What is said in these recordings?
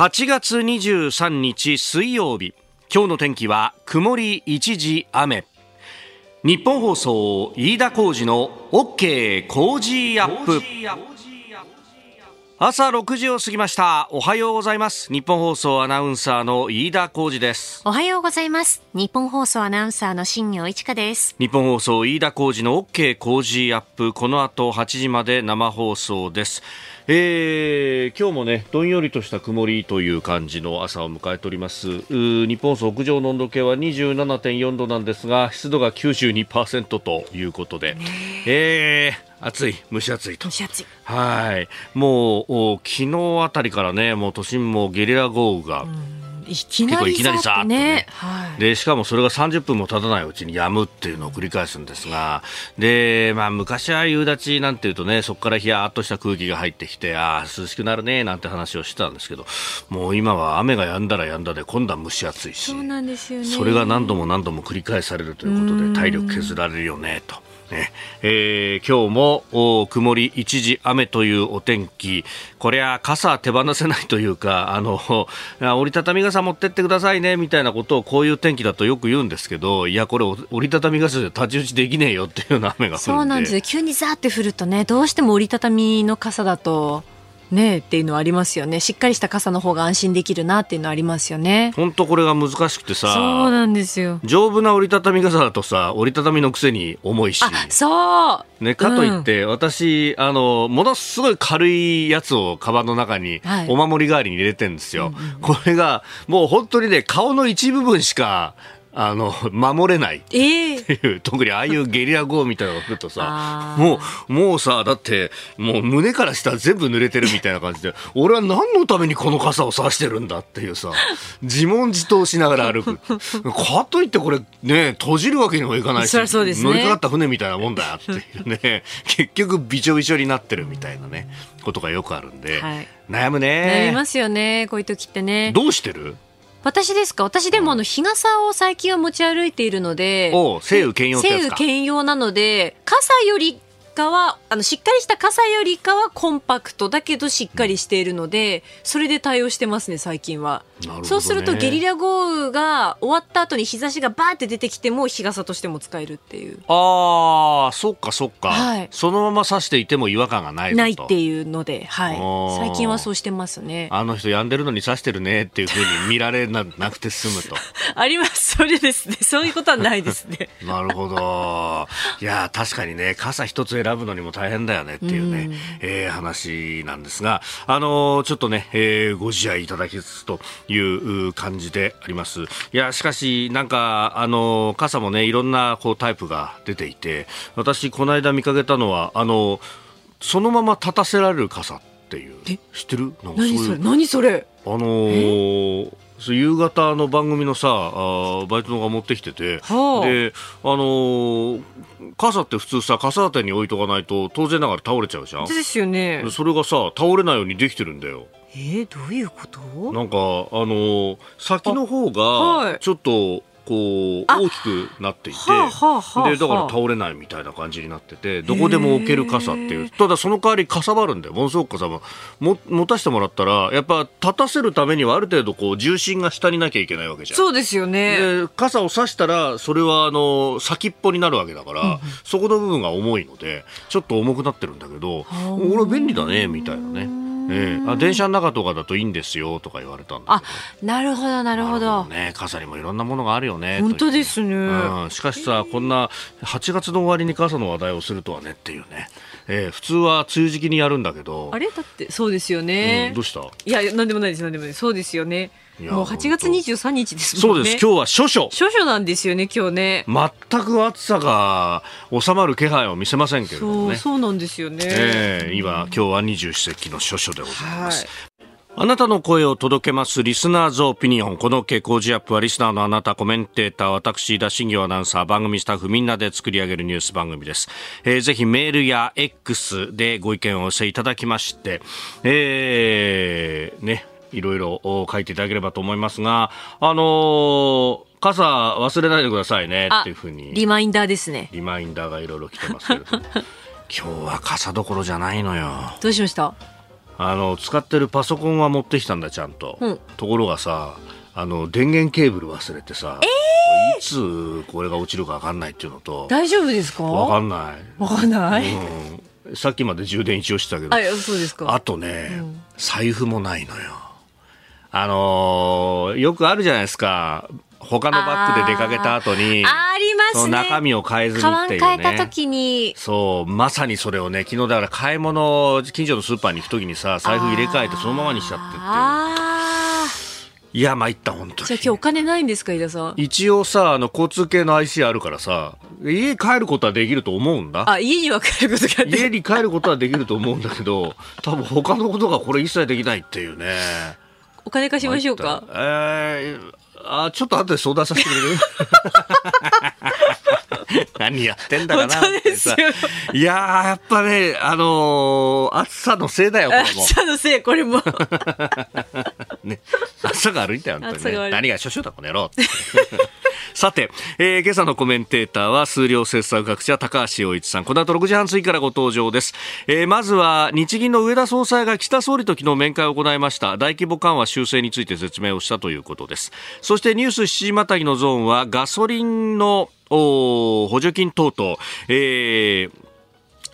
8月23日水曜日。今日の天気は曇り一時雨。日本放送飯田浩二の OK 工事アップ。朝6時を過ぎました。おはようございます。日本放送アナウンサーの飯田浩二です。おはようございます。日本放送アナウンサーの新業一華です。日本放送飯田浩二の OK 工事アップ。この後8時まで生放送ですえー、今日もねどんよりとした曇りという感じの朝を迎えております。日本屋上の温度計は27.4度なんですが湿度が92%ということで、え。ー、暑い蒸し暑いと。蒸し暑い。はい。もう昨日あたりからねもう都心もゲリラ豪雨が、いきなりさっね、はい、でしかもそれが30分も経たないうちにやむっていうのを繰り返すんですが。で、まあ、昔は夕立なんていうとねそこからひやっとした空気が入ってきてああ涼しくなるねなんて話をしてたんですけどもう今は雨が止んだら止んだで今度は蒸し暑いし。そうなんですよ、ね、それが何度も何度も繰り返されるということで体力削られるよねと。ね。えー、今日も曇り一時雨というお天気。これは傘手放せないというかあの 折りたたみ傘持ってってくださいねみたいなことをこういう天気だとよく言うんですけどいやこれ折りたたみ傘じゃ太刀打ちできねえよっていうような雨がそうなんです急にザーって降るとねどうしても折りたたみの傘だとねっていうのはありますよね。しっかりした傘の方が安心できるなっていうのはありますよね。本当これが難しくてさそうなんですよ。丈夫な折りたたみ傘だとさ折りたたみのくせに重いし。そう。ね、かといって、うん、私あのものすごい軽いやつをカバンの中にお守り代わりに入れてるんですよ、はいこれがもう本当にね顔の一部分しかあの守れない。っていう、えー、特にああいうゲリラ豪雨みたいなのが降るとさもうもうさだってもう胸から下全部濡れてるみたいな感じで俺は何のためにこの傘を差してるんだっていうさ自問自答しながら歩く。かといってこれね閉じるわけにもいかないし、ね、乗りかかった船みたいなもんだよっていうね。結局びちょびちょになってるみたいなねことがよくあるんで、はい、悩むね。悩みますよねこういう時ってね。どうしてる？私ですか？私でもあの日傘を最近は持ち歩いているので、お晴雨兼用晴雨兼用なので傘よりかはあのしっかりした傘よりかはコンパクトだけどしっかりしているので、それで対応してますね最近は、ね、そうするとゲリラ豪雨が終わった後に日差しがバーって出てきても日傘としても使えるっていう。ああそっかそっか、はい、そのまま差していても違和感がないないっていうので、はい、最近はそうしてますね。あの人病んでるのに差してるねっていうふうに見られなくて済むと。あります。それですね。そういうことはないですね。なるほど。いや確かにね傘一つ選ぶのにも大変だよねっていうね、うん、えー、話なんですが、あのー、ちょっとね、えー、ご自愛いただきつつという感じであります。いや、しかし、なんか、あのー、傘もね、いろんなこうタイプが出ていて、私、この間見かけたのは、あのー、そのまま立たせられる傘っていう。知ってる？何それ？何それ？あのー夕方の番組のさあバイトのが持ってきてて、はあ、であのー、傘って普通さ傘立てに置いとかないと当然ながら倒れちゃうじゃん。ですよね。それがさ倒れないようにできてるんだよ。えー、どういうこと？なんかあのー、先の方がちょっとこう大きくなっていて、はあはあ、でだから倒れないみたいな感じになっててどこでも置ける傘っていう。ただその代わりかさばるんだよ。ものすごくかさばも持たせてもらったらやっぱ立たせるためにはある程度こう重心が下になきゃいけないわけじゃん。そうですよね。で傘を差したらそれはあの先っぽになるわけだから、うん、そこの部分が重いのでちょっと重くなってるんだけど俺は便利だねみたいなね。えー、あ電車の中とかだといいんですよとか言われたんだあなるほどなるほど。ね傘にもいろんなものがあるよね本当ですね、うん、しかしさこんな8月の終わりに傘の話題をするとはねっていうね。えー、普通は梅雨時期にやるんだけど。あれ？だってそうですよね、うん、どうした？いやなんでもないですなんでもないそうですよねもう8月23日ですもんね。そうです。今日は処暑。処暑なんですよね、今日ね。全く暑さが収まる気配を見せませんけれどもね。そうなんですよね。えー、今、今日は二十四節気の処暑でございます。あなたの声を届けますリスナーズオピニオン。この傾向ジアップはリスナーのあなた、コメンテーター、私、田新業アナウンサー、番組スタッフみんなで作り上げるニュース番組です。えー、ぜひメールや X でご意見をお寄せいただきまして、えー、ね、いろいろ書いていただければと思いますが、あのー、傘忘れないでくださいねっていうふうに。リマインダーですね。リマインダーがいろいろ来てますけれども。今日は傘どころじゃないのよ。どうしました？あの使ってるパソコンは持ってきたんだちゃんと、うん、ところがさあの電源ケーブル忘れてさ、えー、いつこれが落ちるか分かんないっていうのと大丈夫ですか？分かんない。分かんない、うん、さっきまで充電一応してたけどあそうですか。あとね、うん、財布もないのよあのー、よくあるじゃないですか。他のバッグで出かけた後にありますね。中身を変えずにっていう、ね、変えた時に。そうまさにそれをね昨日だから買い物近所のスーパーに行く時にさ財布入れ替えてそのままにしちゃってっていう。いや参った本当に。じゃあ今日お金ないんですか井田さん？一応さあの交通系の IC あるからさ家帰ることはできると思うんだ。あ家には帰ることが家に帰ることはできると思うんだけど多分他のことがこれ一切できないっていうねお金貸しましょうか？えー、あちょっと後で相談させてくれる？何やってんだかな？ってさ。いややっぱね、あのー、暑さのせいだよ、これも。暑さのせい、これも。ね、暑さが悪いんだよ、本当に、ね。何が少々だ、この野郎。さて、えー、今朝のコメンテーターは数量政策学者高橋洋一さん。この後6時半過ぎからご登場です、えー、まずは日銀の上田総裁が岸田総理と昨日面会を行いました。大規模緩和修正について説明をしたということです。そしてニュース7時またぎのゾーンはガソリンの補助金等々、えー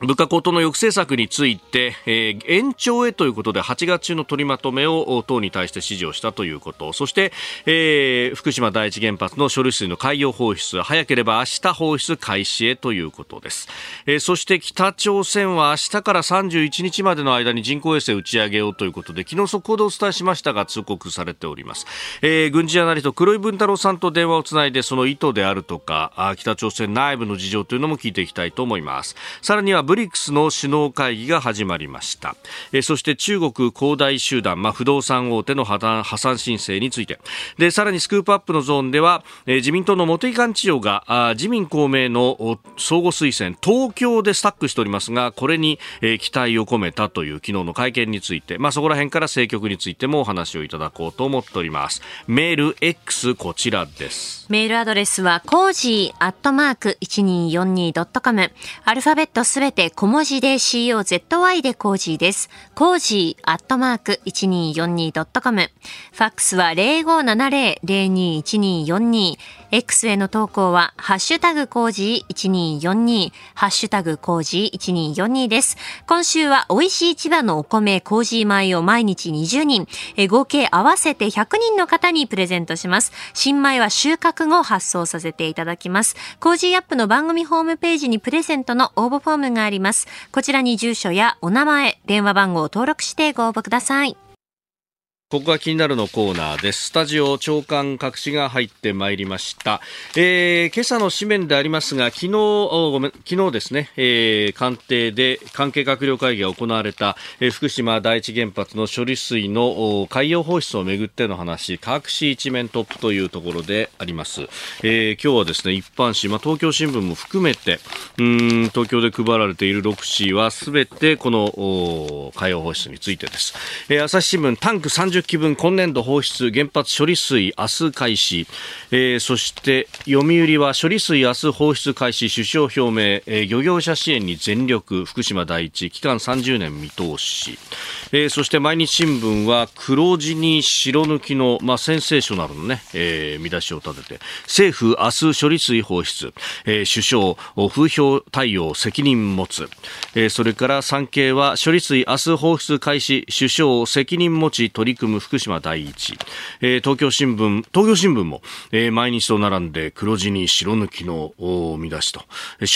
物価高騰の抑制策について、えー、延長へということで8月中の取りまとめを党に対して指示をしたということ。そして、えー、福島第一原発の処理水の海洋放出早ければ明日放出開始へということです、えー、そして北朝鮮は明日から31日までの間に人工衛星打ち上げようということで昨日速報でお伝えしましたが通告されております、えー、軍事ジャーナリスト黒井文太郎さんと電話をつないでその意図であるとか北朝鮮内部の事情というのも聞いていきたいと思います。さらにはブリックスの首脳会議が始まりました、えそして中国恒大集団、まあ、不動産大手の破綻破産申請について。でさらにスクープアップのゾーンでは、え自民党の茂木幹事長があ自民公明の相互推薦東京でスタックしておりますがこれに、え期待を込めたという昨日の会見について、まあ、そこら辺から政局についてもお話をいただこうと思っております。メール X こちらです。メールアドレスはコージーアットマーク 1242.com アルファベットすべて小文字で COZY でコージーです。コージーアットマーク 1242.com。ファックスは0570-021242。X への投稿は、ハッシュタグコージ1242、ハッシュタグコージ1242です。今週は美味しい千葉のお米コージ米を毎日20人、え合計合わせて100人の方にプレゼントします。新米は収穫後発送させていただきます。コージアップの番組ホームページにプレゼントの応募フォームがあります。こちらに住所やお名前、電話番号を登録してご応募ください。ここが気になるのコーナーです。スタジオ長官隠しが入ってまいりました。えー、今朝の紙面でありますが、昨日、ごめん、昨日ですね、えー、官邸で関係閣僚会議が行われた、えー、福島第一原発の処理水の海洋放出をめぐっての話、各紙一面トップというところであります。えー、今日はですね、一般紙、まあ、東京新聞も含めて、うん、東京で配られている6紙はすべてこの海洋放出についてです。えー、朝日新聞タンク30 30基分今年度放出原発処理水明日開始、えー、そして読売は処理水明日放出開始首相表明、えー、漁業者支援に全力。福島第一。期間30年見通し、えー、そして毎日新聞は黒字に白抜きの、まあ、センセーショナルのね、えー、見出しを立てて。政府明日処理水放出、えー、首相風評対応責任持つ、えー、それから産経は処理水明日放出開始首相責任持ち取り組む福島第一、えー、東京新聞東京新聞も、えー、毎日と並んで黒字に白抜きの見出しと。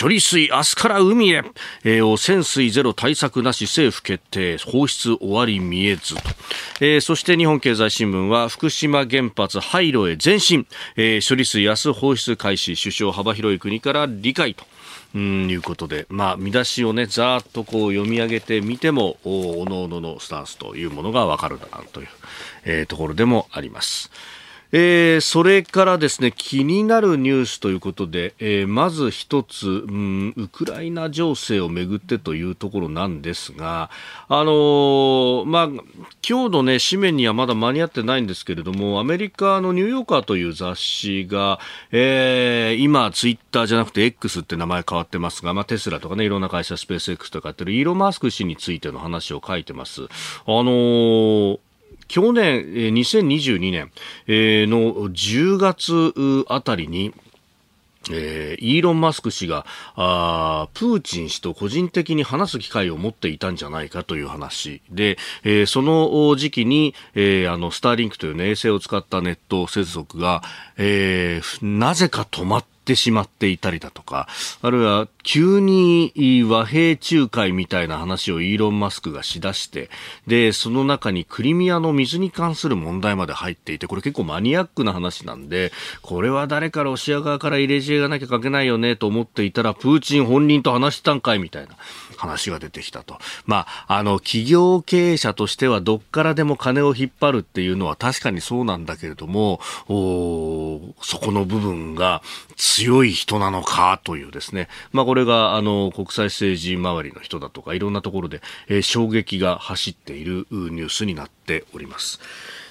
処理水明日から海へ、えー、汚染水ゼロ対策なし政府決定。放出終わり見えずと、えー、そして日本経済新聞は福島原発廃炉へ前進、えー、処理水明日放出開始。首相幅広い国から理解と。うんいうことで、まあ、見出しをね、ざーっとこう読み上げてみても、おのおののスタンスというものがわかるだなという、えー、ところでもあります。えー、それからですね気になるニュースということで、えー、まず一つ、うん、ウクライナ情勢をめぐってというところなんですが、あのー、まあ、今日のね紙面にはまだ間に合ってないんですけれどもアメリカのニューヨーカーという雑誌が、えー、今ツイッターじゃなくて X って名前変わってますが、まあ、テスラとかねいろんな会社スペース X とかやってるイーロン・マスク氏についての話を書いてます。あの去年、2022年の10月あたりに、えー、イーロン・マスク氏があープーチン氏と個人的に話す機会を持っていたんじゃないかという話で、えー、その時期に、えー、あのスターリンクという、ね、衛星を使ったネット接続が、えー、なぜか止まっててしまっていたりだとか、あるいは急に和平仲介みたいな話をイーロン・マスクがしだして、で、その中にクリミアの水に関する問題まで入っていて、これ結構マニアックな話なんで、これは誰かロシア側から入れ知恵がなきゃ書けないよねと思っていたら、プーチン本人と話したんかいみたいな。話が出てきたと。まあ、あの、企業経営者としてはどっからでも金を引っ張るっていうのは確かにそうなんだけれども、おそこの部分が強い人なのかというですね。まあ、これが、あの、国際政治周りの人だとか、いろんなところで、えー、衝撃が走っているニュースになっております。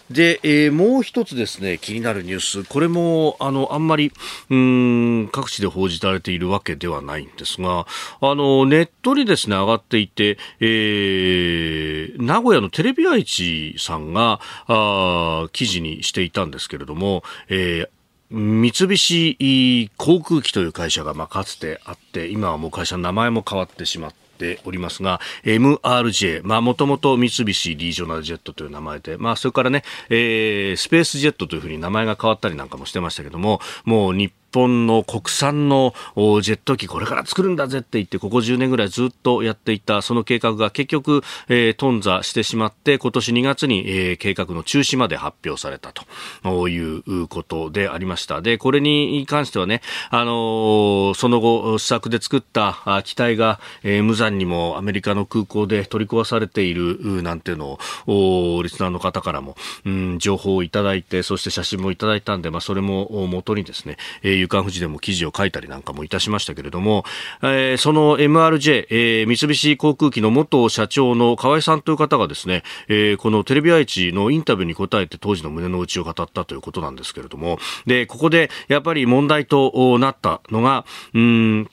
で、えー、もう一つですね、気になるニュース、これも、あの、あんまり、うん、各地で報じられているわけではないんですが、あの、ネットにですね、上がっていて、えー、名古屋のテレビ愛知さんが、あ記事にしていたんですけれども、えー三菱航空機という会社がまあかつてあって、今はもう会社の名前も変わってしまってておりますが、MRJ、まあ、もともと三菱リージョナルジェットという名前で、まあ、それからね、えー、スペースジェットというふうに名前が変わったりなんかもしてましたけども、もう日本の国産のジェット機これから作るんだぜって言ってここ10年ぐらいずっとやっていたその計画が結局、えー、頓挫してしまって今年2月に、えー、計画の中止まで発表されたということでありました。でこれに関してはね、あのー、その後試作で作った機体が、えー、無残にもアメリカの空港で取り壊されているなんていうのをリスナーの方からも、うん、情報をいただいてそして写真もいただいたんで、まあ、それも元にですね、夕刊富士でも記事を書いたりなんかもいたしましたけれども、えー、その MRJ、えー、三菱航空機の元社長の河合さんという方がですね、えー、このテレビ愛知のインタビューに答えて当時の胸の内を語ったということなんですけれども、で、ここでやっぱり問題となったのが、うん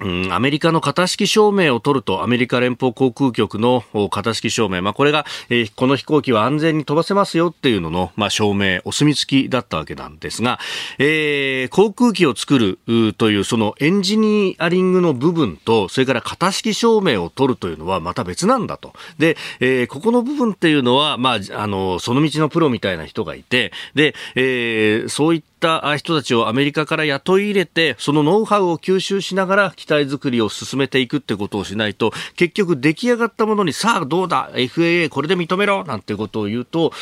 うん、アメリカの型式証明を取ると、アメリカ連邦航空局の型式証明、まあ、これが、えー、この飛行機は安全に飛ばせますよっていうのの、まあ、証明、お墨付きだったわけなんですが、えー、航空機を作るという、そのエンジニアリングの部分と、それから型式証明を取るというのはまた別なんだと。で、えー、ここの部分っていうのは、まあ、あの、その道のプロみたいな人がいて、で、えー、そういったった人たちをアメリカから雇い入れて、そのノウハウを吸収しながら機体作りを進めていくってことをしないと、結局出来上がったものにさあどうだ FAA これで認めろなんてことを言うと、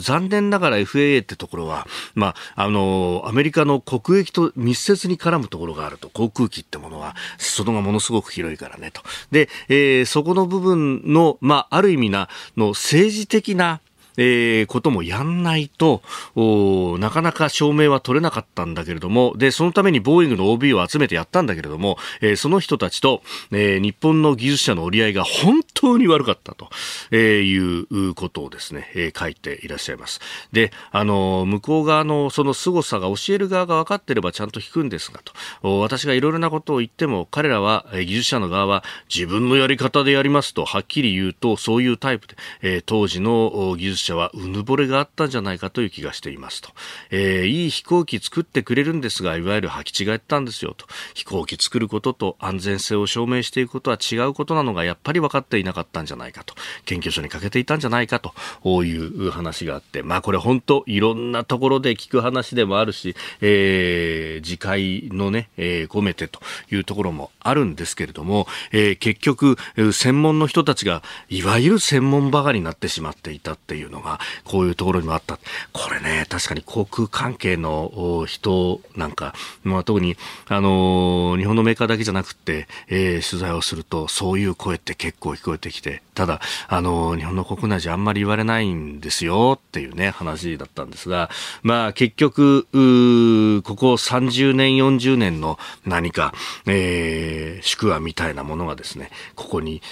残念ながら FAA ってところは、まあ、あの、アメリカの国益と密接に絡むところがあると、航空機ってものは、外がものすごく広いからねと。で、えー、そこの部分の、まあ、ある意味な、の政治的な、えー、こともやんないとなかなか証明は取れなかったんだけれどもでそのためにボーイングの OB を集めてやったんだけれども、えー、その人たちと、えー、日本の技術者の折り合いが本当に悪かったと、えー、いうことをですね、えー、書いていらっしゃいます。であの向こう側のその凄さが教える側が分かってればちゃんと引くんですがと私がいろいろなことを言っても彼らは、えー、技術者の側は自分のやり方でやりますとはっきり言うとそういうタイプで、えー、当時の技術者はうぬぼれがあったんじゃないかという気がしていますと、えー、いい飛行機作ってくれるんですがいわゆる履き違えたんですよと。飛行機作ることと安全性を証明していくことは違うことなのがやっぱり分かっていなかったんじゃないかと。研究所に欠けていたんじゃないかという話があって。まあこれ本当いろんなところで聞く話でもあるし、えー、次回のね、えー、込めてというところもあるんですけれども、えー、結局専門の人たちがいわゆる専門バカになってしまっていたっていうのが、こういうところにもあった。これね、確かに航空関係の人なんか、まあ、特に、あの、日本のメーカーだけじゃなくて、えー、取材をすると、そういう声って結構聞こえてきて、ただ、あの、日本の国内じゃあんまり言われないんですよっていうね、話だったんですが、まあ、結局、ここ30年、40年の何か、えー、宿話みたいなものがですね、ここに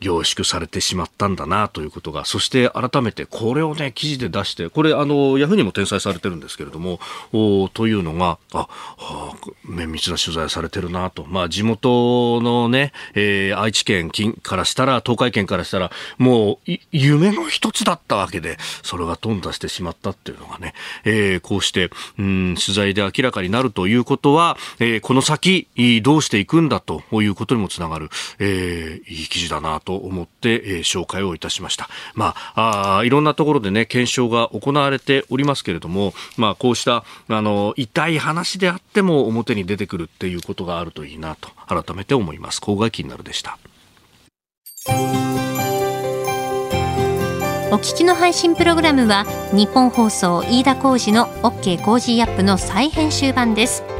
凝縮されてしまったんだなということが、そして改めてこれをね、記事で出して、これあの、ヤフーにも転載されてるんですけれども、おというのが、あ、はあ、綿密な取材されてるなと。まあ地元のね、えー、愛知県からしたら、東海県からしたら、もう夢の一つだったわけで、それが頓挫してしまったっていうのがね、えー、こうして、うん、取材で明らかになるということは、えー、この先、どうしていくんだということにもつながる、えー、いい記事だなとと思って、えー、紹介をいたしました。まあ、あいろんなところでね、検証が行われておりますけれども、まあ、こうした、あの、痛い話であっても表に出てくるっていうことがあるといいなと、改めて思います。郊外気になるでした。お聞きの配信プログラムは日本放送飯田浩司の OK コージーアップの再編集版です。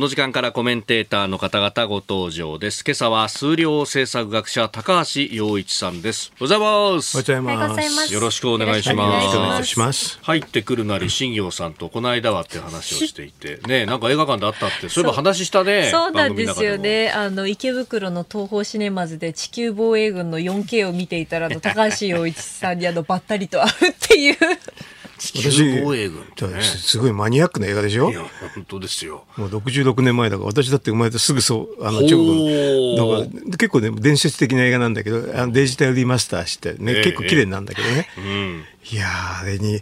この時間からコメンテーターの方々ご登場です。今朝は数量政策学者高橋洋一さんです。おはようございます。よろしくお願いします。よろしくお願いします。入ってくるなり新業さんとこの間はって話をしていて、ね、なんか映画館であったって、そういえば話したね。そうなんですよね。あの池袋の東宝シネマズで地球防衛軍の 4K を見ていたら、の高橋洋一さんにあのばったりと会うっていう。防衛軍、ね、すごいマニアックな映画でしょ？いや本当ですよ。もう66年前だから私だって生まれてすぐそうあの直後だから結構ね伝説的な映画なんだけどあのデジタルリマスターしてね、えー、結構綺麗なんだけどね、えーうん、いやあれに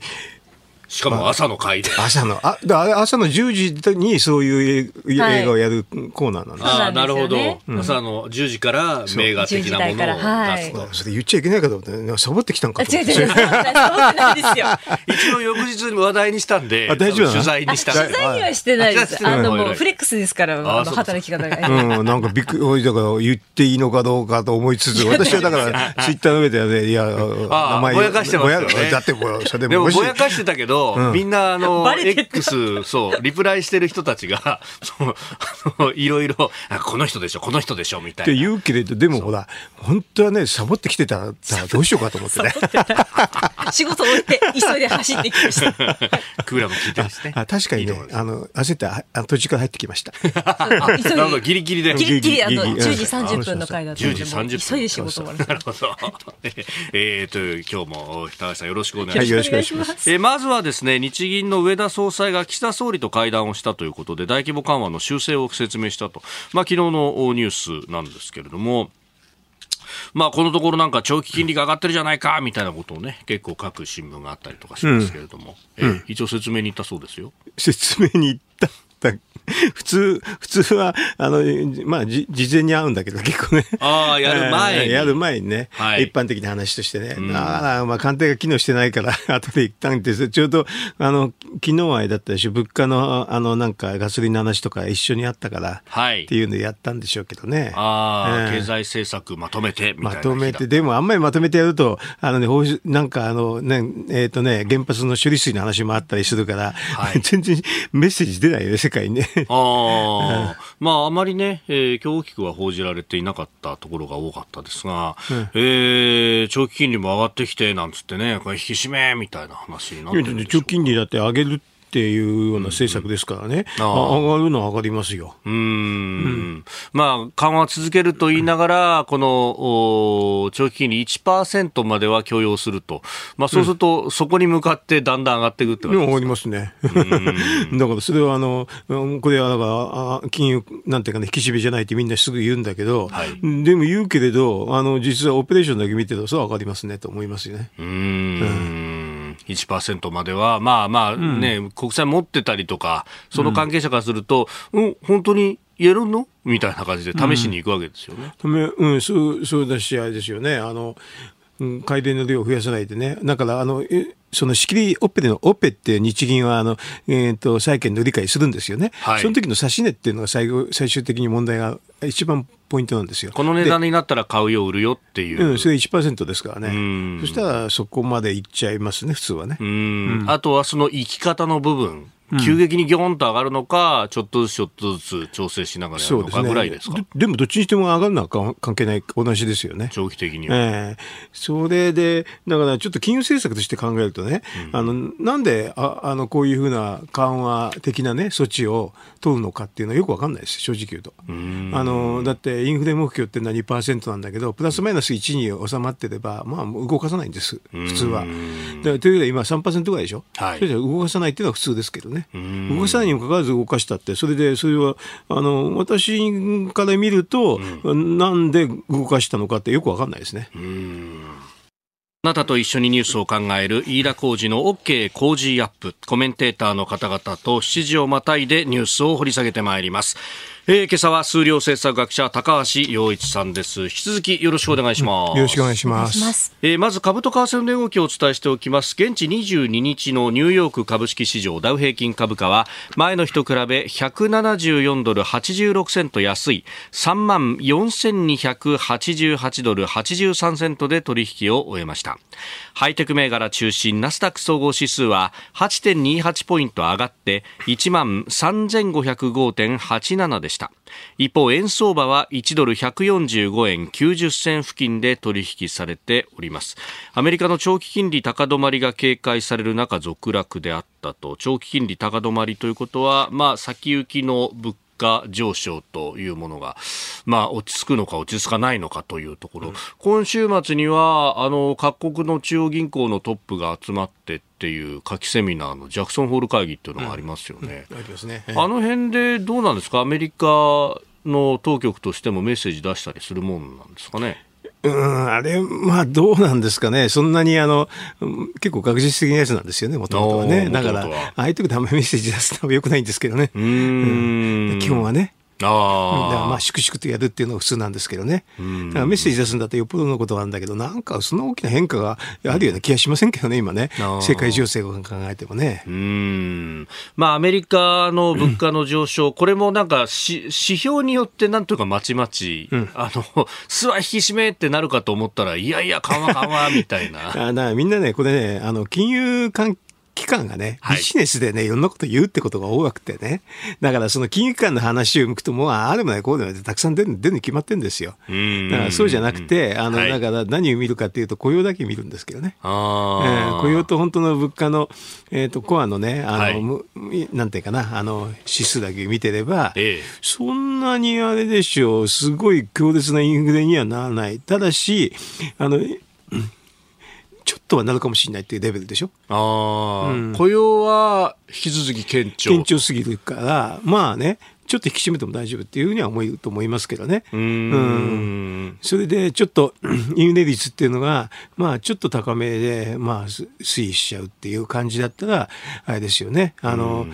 しかも朝の回で。朝の、あ、朝の10時にそういう映画をやるコーナーなんです、ああ、なるほど、朝の10時から名画的なものを出すと。それ言っちゃいけないかと思って、サボってきたんかと思って。違う違う、サボってないですよ。一応翌日に話題にしたんで、大丈夫取材にした取材にはしてないです。あの、もうフレックスですから、あの、働き方が。うん、なんかびっくり、だから言っていいのかどうかと思いつつ、私はだから、ツイッターの上でいや、名前。ぼやかしてますよね。だってもう、それでも。ぼやかしてたけど、みんな、あの、X、そう、リプライしてる人たちが、そう、いろいろ、この人でしょ、この人でしょ、みたいな。って言うけれど、でもほら、本当はね、サボってきてたら、どうしようかと思ってね。仕事終えて、急いで走ってきました。クーラーも効いてますね。あ確かにね、あの、焦ってあ、途中から入ってきました。なるほど、ギリギリで。ギリギリ、あの、10時30分の回だった10時30分。急いで仕事終わる。なるほど。えー、という、今日も、高橋さんよろしくお願いします。はい、よろしくお願いします。えまずはですね、日銀の上田総裁が岸田総理と会談をしたということで大規模緩和の修正を説明したと、まあ、昨日のニュースなんですけれども。まあ、このところなんか長期金利が上がってるじゃないかみたいなことをね結構書く新聞があったりとかしますけれども、うん、え一応説明に行ったそうですよ。説明に行った 普通、普通は、あの、まあ、じ、事前に会うんだけど、結構ね。ああ、やる前に。やる前にね。はい、一般的な話としてね。うん、ああ、まあ、官邸が機能してないから、後で一旦って、ちょうど、あの、昨日愛だったでしょ。物価の、あの、なんか、ガソリンの話とか一緒にあったから、はい。っていうのやったんでしょうけどね。ああ、経済政策まとめて、まとめて、でも、あんまりまとめてやると、あのね、なんか、あの、ね、えっ、ー、とね、原発の処理水の話もあったりするから、はい、全然メッセージ出ないよね、世界にね。ああ、まあ、あまりね、えー、今日大きくは報じられていなかったところが多かったですが、うん、えー、長期金利も上がってきて、なんつってね、これ引き締めみたいな話になってる長期金利だって上げるっていうような政策ですからね、うん、上がるのは上がりますよ。うん。うんまあ、緩和続けると言いながら、この長期金利1%までは許容すると、まあ、そうすると、そこに向かってだんだん上がっていくって感じ上がりますね。だからそれはあの、これはだから金融、なんていうかね、引き締めじゃないってみんなすぐ言うんだけど、はい、でも言うけれど、あの実はオペレーションだけ見てると、そう上がりますねと思いますよね。うん。うん1%までは、まあまあね、うん、国債持ってたりとか、その関係者からすると、うん、うん、本当に言えるの？みたいな感じで試しに行くわけですよね。うん、うん、そうそうだし、あれですよね。あの改良の量を増やさないでね。だから、あの、その仕切りオペでのオペって日銀はあの、えーと、債券の理解するんですよね、はい、その時の指し値っていうのが最後最終的に問題が一番ポイントなんですよ。この値段になったら買うよ売るよっていう、うん、それ1%ですからね。そしたらそこまでいっちゃいますね普通はね、うん、あとはその生き方の部分急激にぎょんと上がるのか、ちょっとずつちょっとずつ調整しながらやるのかぐらいですか？で、ね、でもどっちにしても上がるのは関係ない、同じですよね。長期的には。えー、それで、だからちょっと金融政策として考えるとね、うん、あのなんでああのこういうふうな緩和的な、ね、措置を取るのかっていうのはよく分かんないです、正直言うと。あのだってインフレ目標っていうのは2%なんだけど、プラスマイナス1に収まってれば、まあ、動かさないんです、普通は。だというより今3%ぐらいでしょ、はい、それじゃ動かさないっていうのは普通ですけどね。動かさないにもかかわらず動かしたって、それで、それは、あの、私から見ると、うん、なんで動かしたのかってよくわかんないですね。あなたと一緒にニュースを考える飯田浩二の OK 工事アップ。コメンテーターの方々と7時をまたいでニュースを掘り下げてまいります。えー、今朝は数量政策学者高橋洋一さんです。引き続きよろしくお願いします、うん、よろしくお願いします。えー、まず株と為替の値動きをお伝えしておきます。現地22日のニューヨーク株式市場ダウ平均株価は前の日と比べ174ドル86セント安い。3万4288ドル83セントで取引を終えました。ハイテク銘柄中心ナスダック総合指数は8.28ポイント上がって1万3505.87でした一方円相場は1ドル145円90銭付近で取引されております。アメリカの長期金利高止まりが警戒される中続落であったと。長期金利高止まりということはまあ先行きの物価上昇というものが、まあ、落ち着くのか落ち着かないのかというところ、うん、今週末にはあの各国の中央銀行のトップが集まってっていう夏季セミナーのジャクソンホール会議っていうのがありますよね。あの辺でどうなんですか？アメリカの当局としてもメッセージ出したりするもんなんですかね？うん、あれ、まあ、どうなんですかね？そんなに、あの、結構学術的なやつなんですよね、もともとはね。だから、ああいう時であんまりメッセージ出すのはよくないんですけどね。うんうん、基本はね。あだからまあ粛々とやるっていうのが普通なんですけどね、だからメッセージ出すんだってよっぽどのことなんだけど、なんかそんな大きな変化があるような気がしませんけどね、今ね、世界情勢を考えてもね。うん。まあ、アメリカの物価の上昇、これもなんか指標によってなんとかまちまち、うん、あの、すわ引き締めってなるかと思ったら、いやいや、緩和緩和みたいな。あだみんなね、これね、あの金融関機関がね、ビジネスでね、いろんなこと言うってことが多くてね。だからその金融機関の話を向くと、もう、ああでもない、こうでもないたくさん出る出るに決まってるんですよ。だからそうじゃなくて、あの、だから何を見るかっていうと、雇用だけ見るんですけどね。えー、雇用と本当の物価の、えっ、ー、と、コアのね、あの、はい、なんていうかな、あの、指数だけ見てれば、ええ、そんなにあれでしょう、すごい強烈なインフレにはならない。ただし、あの、とはなるかもしれないっていうレベルでしょ？ああ、うん、雇用は引き続き堅調。堅調すぎるから、まあね、ちょっと引き締めても大丈夫っていうふうには思うと思いますけどね。うんうんそれでちょっと インフレ率っていうのが、まあちょっと高めで、まあ推移しちゃうっていう感じだったら、あれですよね。あの、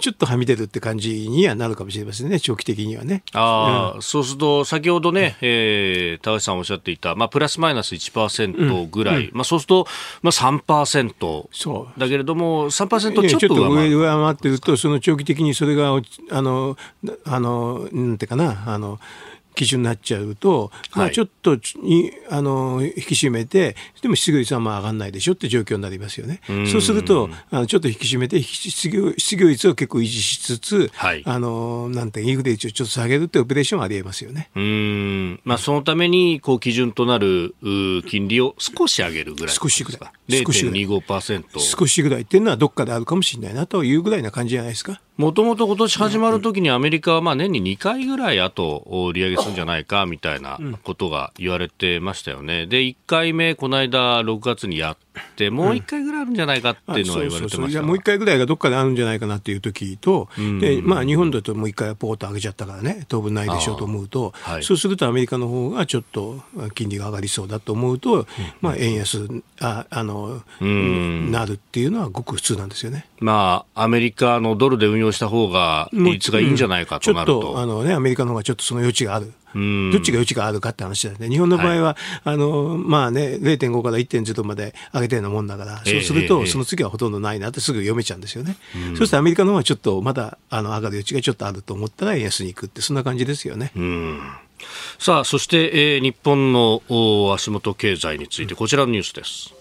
ちょっとはみ出るって感じにはなるかもしれませんね、長期的にはね。ああ、うん、そうすると、先ほどね、えー、高橋さんおっしゃっていた、まあプラスマイナス1%ぐらい、うんうん、まあそうすると、まあ3%。そう。だけれども、3%ちょっと上回上回ってると、その長期的にそれが、あの、あの、なんていうかな、あの、基準になっちゃうと、まあ、ちょっとに、あの引き締めてでも失業率はまあ上がらないでしょって状況になりますよね。うそうするとあのちょっと引き締めて失業失業率を結構維持しつつ、はい、あのなんてインフレ率をちょっと下げるってオペレーションはありえますよね。うんまあ、そのためにこう基準となる金利を少し上げるぐらい少しぐらい。0.25%少しぐらいっていうのはどっかであるかもしれないなというぐらいな感じじゃないですか。もともと今年始まるときにアメリカはまあ年に2回ぐらいあと利上げするんじゃないかみたいなことが言われてましたよね。で、1回目、この間6月にやって、もう1回ぐらいあるんじゃないかっていうのは言われてました、もう1回ぐらいがどっかであるんじゃないかなっていう時と、で、まあ日本だともう1回ポート上げちゃったからね、当分ないでしょうと思うと、はい、そうするとアメリカの方がちょっと金利が上がりそうだと思うと、まあ円安、ああの、なるっていうのはごく普通なんですよね。まあ、アメリカのドルで運用した方が利率がいいんじゃないかとなると、うん、ちょっとあの、ね、アメリカの方がちょっとその余地がある。どっちが余地があるかって話だよね。日本の場合は、はい、あの、まあね、0.5から1.0まで上げてるようなもんだから、そうすると、その次はほとんどないなってすぐ読めちゃうんですよね。そうするとアメリカの方はちょっとまだあの上がる余地がちょっとあると思ったら円安に行くって、そんな感じですよね。さあ、そして、えー、日本の足元経済について、こちらのニュースです。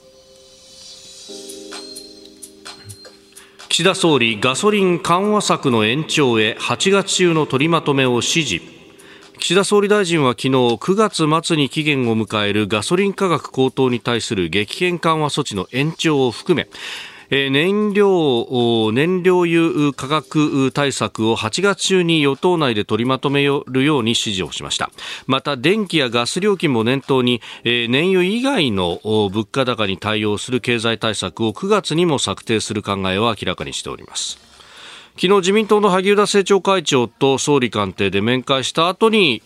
岸田総理ガソリン緩和策の延長へ8月中の取りまとめを指示岸田総理大臣は昨日9月末に期限を迎えるガソリン価格高騰に対する激変緩和措置の延長を含めえ燃料、燃料油価格対策を8月中に与党内で取りまとめるように指示をしました。また、電気やガス料金も念頭に、え燃油以外の物価高に対応する経済対策を9月にも策定する考えを明らかにしております。昨日自民党の萩生田政調会長と総理官邸で面会した後に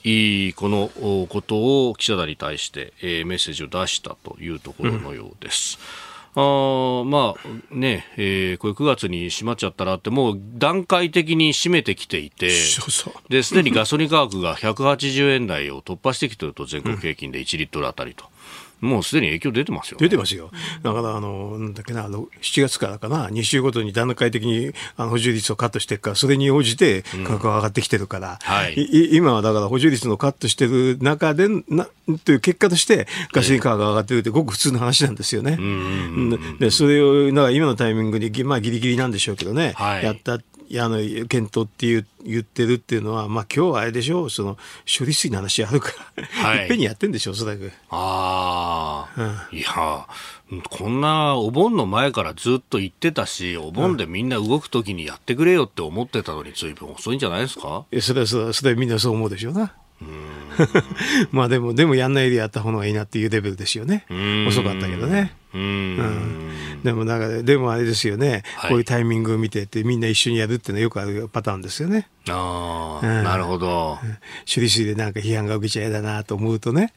このことを記者団に対してメッセージを出したというところのようです。うんあまあね、えー、これ9月に閉まっちゃったらって、もう段階的に閉めてきていて、すでにガソリン価格が180円台を突破してきてると、全国平均で1リットルあたりと。もうすでに影響出てますよ、ね、出てますよ。だから、あの、なんだっけな、あの、7月からかな、2週ごとに段階的にあの補充率をカットしていくから、それに応じて価格が上がってきてるから、うんはい、今はだから補充率のカットしてる中で、な、という結果として、ガソリン価格が上がってるってごく普通の話なんですよね。で、それを、だから今のタイミングに、まあギリギリなんでしょうけどね、はい、やったあの検討っていう言ってるっていうのは、まあ今日はあれでしょう、その処理水の話あるから、はい、いっぺんにやってんでしょ、おそらく。ああ、うん、いや、こんなお盆の前からずっと言ってたし、お盆でみんな動くときにやってくれよって思ってたのに、ずいぶん遅いんじゃないですか？えそれはそれはそれはみんなそう思うでしょうな。まあでも、でもやんないでやった方がいいなっていうレベルですよね。遅かったけどね。うん、でもなんか、でもあれですよね、はい、こういうタイミングを見てて、みんな一緒にやるっていうのはよくあるパターンですよね。ああ、うん、なるほど。処理水でなんか批判が受けちゃ嫌だなと思うとね。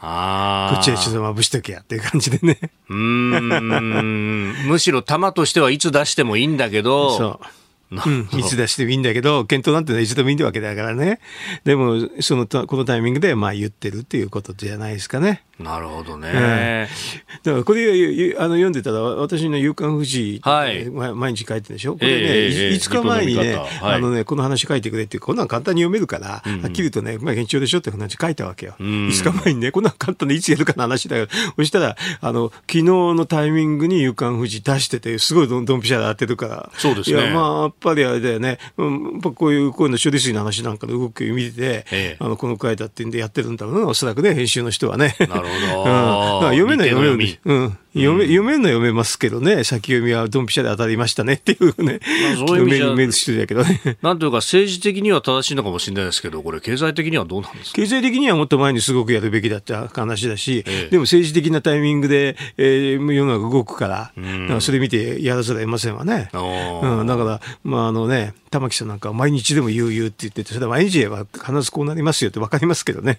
ああ。こっちはちょっとまぶしとけやっていう感じでね。うん。むしろ玉としてはいつ出してもいいんだけど。そう。うん、いつ出してもいいんだけど、検討なんてのはいつでもいいわけだからね。でも、その、このタイミングで、まあ言ってるっていうことじゃないですかね。なるほどね。うん、だからこれあの読んでたら私の「夕刊富士」はい、毎日書いてるでしょ？これね、えー、5日前にね,、あのねこの話書いてくれってこんなん簡単に読めるから、うんはっきりとね、まあ、現状でしょって話書いたわけよ。うん、5日前にねこんなん簡単にいつやるかの話だよ。そしたらあの昨日のタイミングに「夕刊富士」出しててすごいドンピシャで当てるからそうですねいやまあぱりあれだよね、うん、こういうこういうの処理水の話なんかの動きを見てて、えー、あのこの書いたってんでやってるんだろうなおそらくね編集の人はね。なるほど 読めない読めない。うん。読め、読めるのは読めますけどね、先読みはドンピシャで当たりましたねっていうね、まあ、そういう意味読め人だけどね。なんというか政治的には正しいのかもしれないですけど、これ経済的にはどうなんですか？経済的にはもっと前にすごくやるべきだった話だし、ええ、でも政治的なタイミングで、えー、世の中動くから、うん、からそれ見てやらざるを得ませんわね。うん、だから、まああのね、玉木さんなんか毎日でも言う言うって言ってて、それは毎日言えば必ずこうなりますよって分かりますけどね。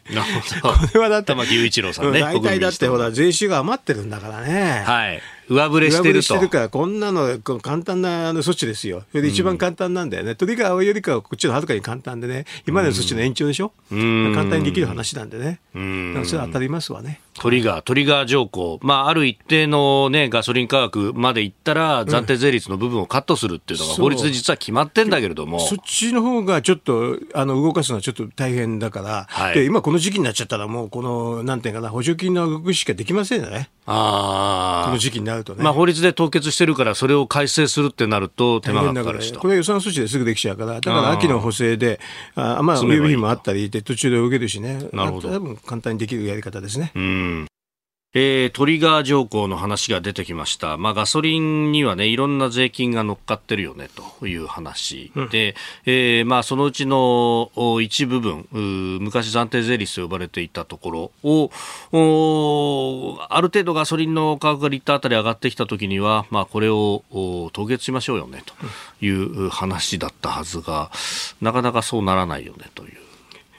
これはだって、玉木雄一郎さんね。大体だってほら、税収が余ってるんだからね。はい。上振れしてると。してるから、こんなの簡単な措置ですよ。それで一番簡単なんだよね。うん、トリガーよりかはこっちのはるかに簡単でね、今までの措置の延長でしょ？うん、簡単にできる話なんでね。うん、それは当たりますわね。トリガー、トリガー条項、まあ、ある一定の、ね、ガソリン価格までいったら、暫定税率の部分をカットするっていうのが、法律で実は決まってんだけれども、そっちの方がちょっとあの動かすのはちょっと大変だから、はい、で今、この時期になっちゃったら、もうこのなんていうかな、補助金の動きしかできませんよね、あこの時期になるとね。まあ、法律で凍結してるから、それを改正するってなると、手間がかかるしと、これ予算措置ですぐできちゃうから、だから秋の補正で、あまあ、予備費もあったりで、途中で動けるしね、なるほど。多分簡単にできるやり方ですね。うんえー、トリガー条項の話が出てきました。まあ、ガソリンにはね、いろんな税金が乗っかってるよね、という話で、うん、えー、まあ、そのうちの一部分、昔暫定税率と呼ばれていたところを、ある程度ガソリンの価格がリッターあたり上がってきたときには、まあ、これを凍結しましょうよね、という話だったはずが、なかなかそうならないよね、という。